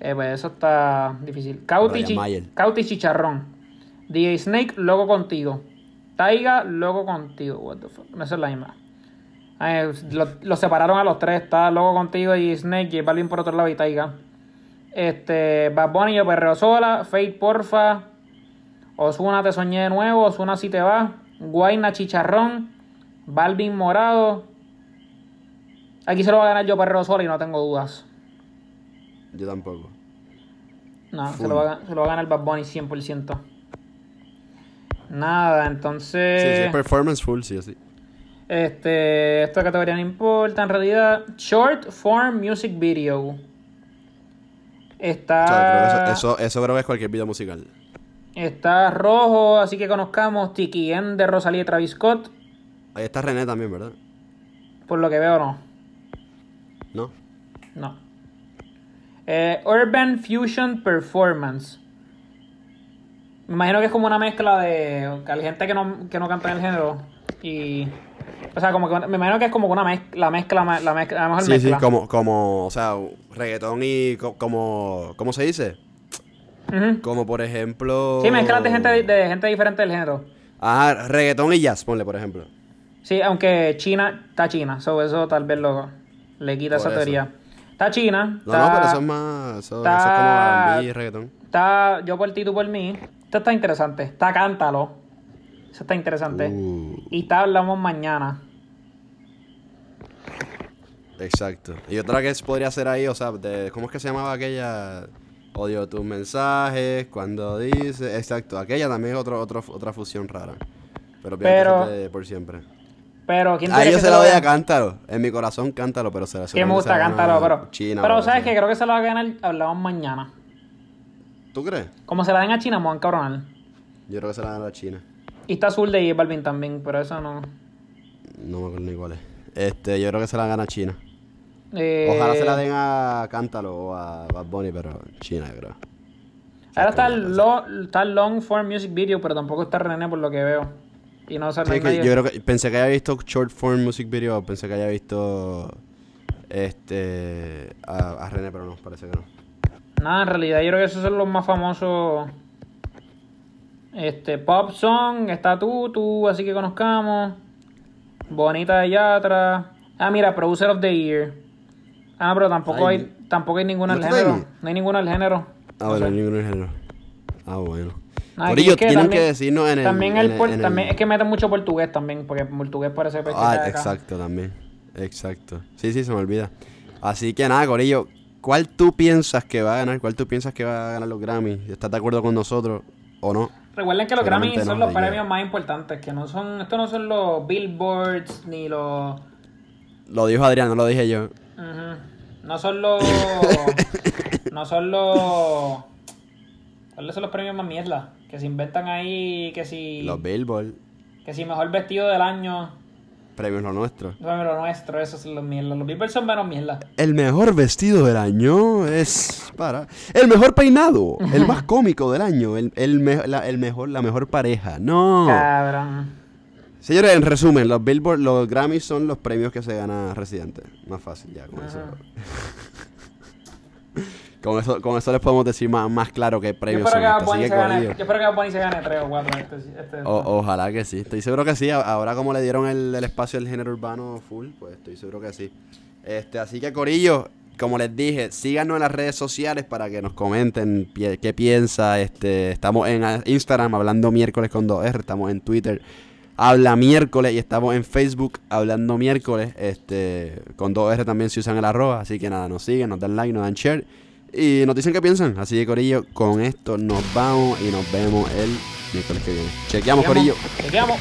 Eh, pues eso está difícil. Cauti, chi- Chicharrón. DJ Snake, loco contigo. Taiga, loco contigo. What the fuck. No esa es la misma. Eh, lo, lo separaron a los tres. Está loco contigo y Snake. J Balvin por otro lado y Taiga. Este, Bad Bunny, yo perreo sola. Fate, porfa. Osuna, te soñé de nuevo. Osuna, si te va. Guayna, chicharrón. Balvin, morado. Aquí se lo va a ganar yo perreo sola y no tengo dudas. Yo tampoco. No, se lo, va a, se lo va a ganar Bad Bunny 100%. Nada, Sí, entonces. sí, es performance full, sí sí. Este, esta categoría no importa en realidad. Short Form Music Video. Está, O sea, creo que eso, eso, eso creo que es cualquier video musical. Está rojo, así que conozcamos Tiki N de Rosalía y Travis Scott. Ahí está René también, ¿verdad? Por lo que veo, no. ¿No? No. Eh, Urban Fusion Performance. Me imagino que es como una mezcla de que hay gente que no, que no canta en el género. Y. O sea, como que me imagino que es como una mezcla, la mezcla, la, mezcla, la mejor Sí, mezcla. sí, como, como, o sea, reggaetón y co- como, ¿cómo se dice? Como por ejemplo... Sí, mezclas de gente, de gente diferente del género. Ah, reggaetón y jazz, ponle, por ejemplo. Sí, aunque China está China, so eso tal vez lo, le quita Por esa eso. teoría. Está China. No, está, no, pero eso es más, eso, eso es como está- R&B y reggaetón. Está yo por ti, tú por mí. Esto está interesante. Está Cántalo. Eso está interesante. Uh, Y está Hablamos Mañana. exacto. Y otra que podría ser ahí, o sea, de, ¿cómo es que se llamaba aquella? Odio tus mensajes, cuando dices... Exacto, aquella también es otro, otro, otra fusión rara. Pero, que Pero- de por siempre. Pero ¿quién que se la doy a gane? Cántalo. En mi corazón, Cántalo, pero se la Sí, me gusta la gana pero. China, pero ¿sabes sea. Creo que se lo va a ganar Hablamos Mañana. ¿Tú crees? Como se la den a China, me van a. Yo creo que se la gana a China. Y está Azul de J Balvin también, pero eso no. No me acuerdo ni cuál es. Este, yo creo que se la gana a China. Eh, Ojalá se la den a Cántalo o a Bad Bunny, pero China, yo creo. Ahora está el, la lo- está el Long Form Music Video, pero tampoco está René por lo que veo. Y no sale Sí, que yo creo que pensé que había visto short form music video, pensé que había visto este a, a René, pero no, parece que no. Nada, en realidad yo creo que esos son los más famosos. Este, Pop Song, está tú, así que conozcamos. Bonita de Yatra. Ah, mira, Producer of the Year. Ah, pero tampoco Ay, hay, tampoco hay ninguno ¿no del está género. ahí? No hay ninguno del género. Ah, No bueno, sé. ninguno es género. Ah, bueno. Ah, Por y ello, es que tienen también- que decirnos en el. También, en el, en el- también es que meten mucho portugués también, porque portugués parece que Ah, acá. exacto, también. Exacto. Sí, sí, se me olvida. Así que nada, Corillo. ¿Cuál tú piensas que va a ganar? ¿Cuál tú piensas que va a ganar los Grammys? ¿Estás de acuerdo con nosotros o no? Recuerden que los Grammys son no, los premios más importantes, que no son, estos no son los Billboards ni los Lo dijo Adrián, no lo dije yo. Ujú. No son los. no son los. ¿Cuáles son los premios más mierda? Que se inventan ahí, que si. Los Billboard, Que si mejor vestido del año. premios lo nuestro. Es lo nuestro, esos son los mierda. Los Billboard son menos mierda. El mejor vestido del año es para. El mejor peinado, el más cómico del año, el, el, me- la, el mejor, la mejor pareja. No. Cabrón. Señores, en resumen, los Billboard, los Grammys son los premios que se gana Residente. Más fácil ya, con eso. con eso. Con eso les podemos decir más, más claro qué Yo premios espero, son que Bad se gane, yo espero que Bad Bunny se gane 3 o 4 este, este- o- ojalá que sí. Estoy seguro que sí. Ahora como le dieron el, el espacio al género urbano full, pues estoy seguro que sí. Este, así que Corillo, como les dije, síganos en las redes sociales para que nos comenten qué piensa. Este, estamos en Instagram hablando miércoles con 2R, estamos en Twitter habla miércoles y estamos en Facebook hablando miércoles. Este, con 2R también se usan el arroba, así que nada, nos siguen, nos dan like, nos dan share y nos dicen qué piensan. Así que Corillo, con esto nos vamos y nos vemos el miércoles que viene. Chequeamos, Corillo. Chequeamos.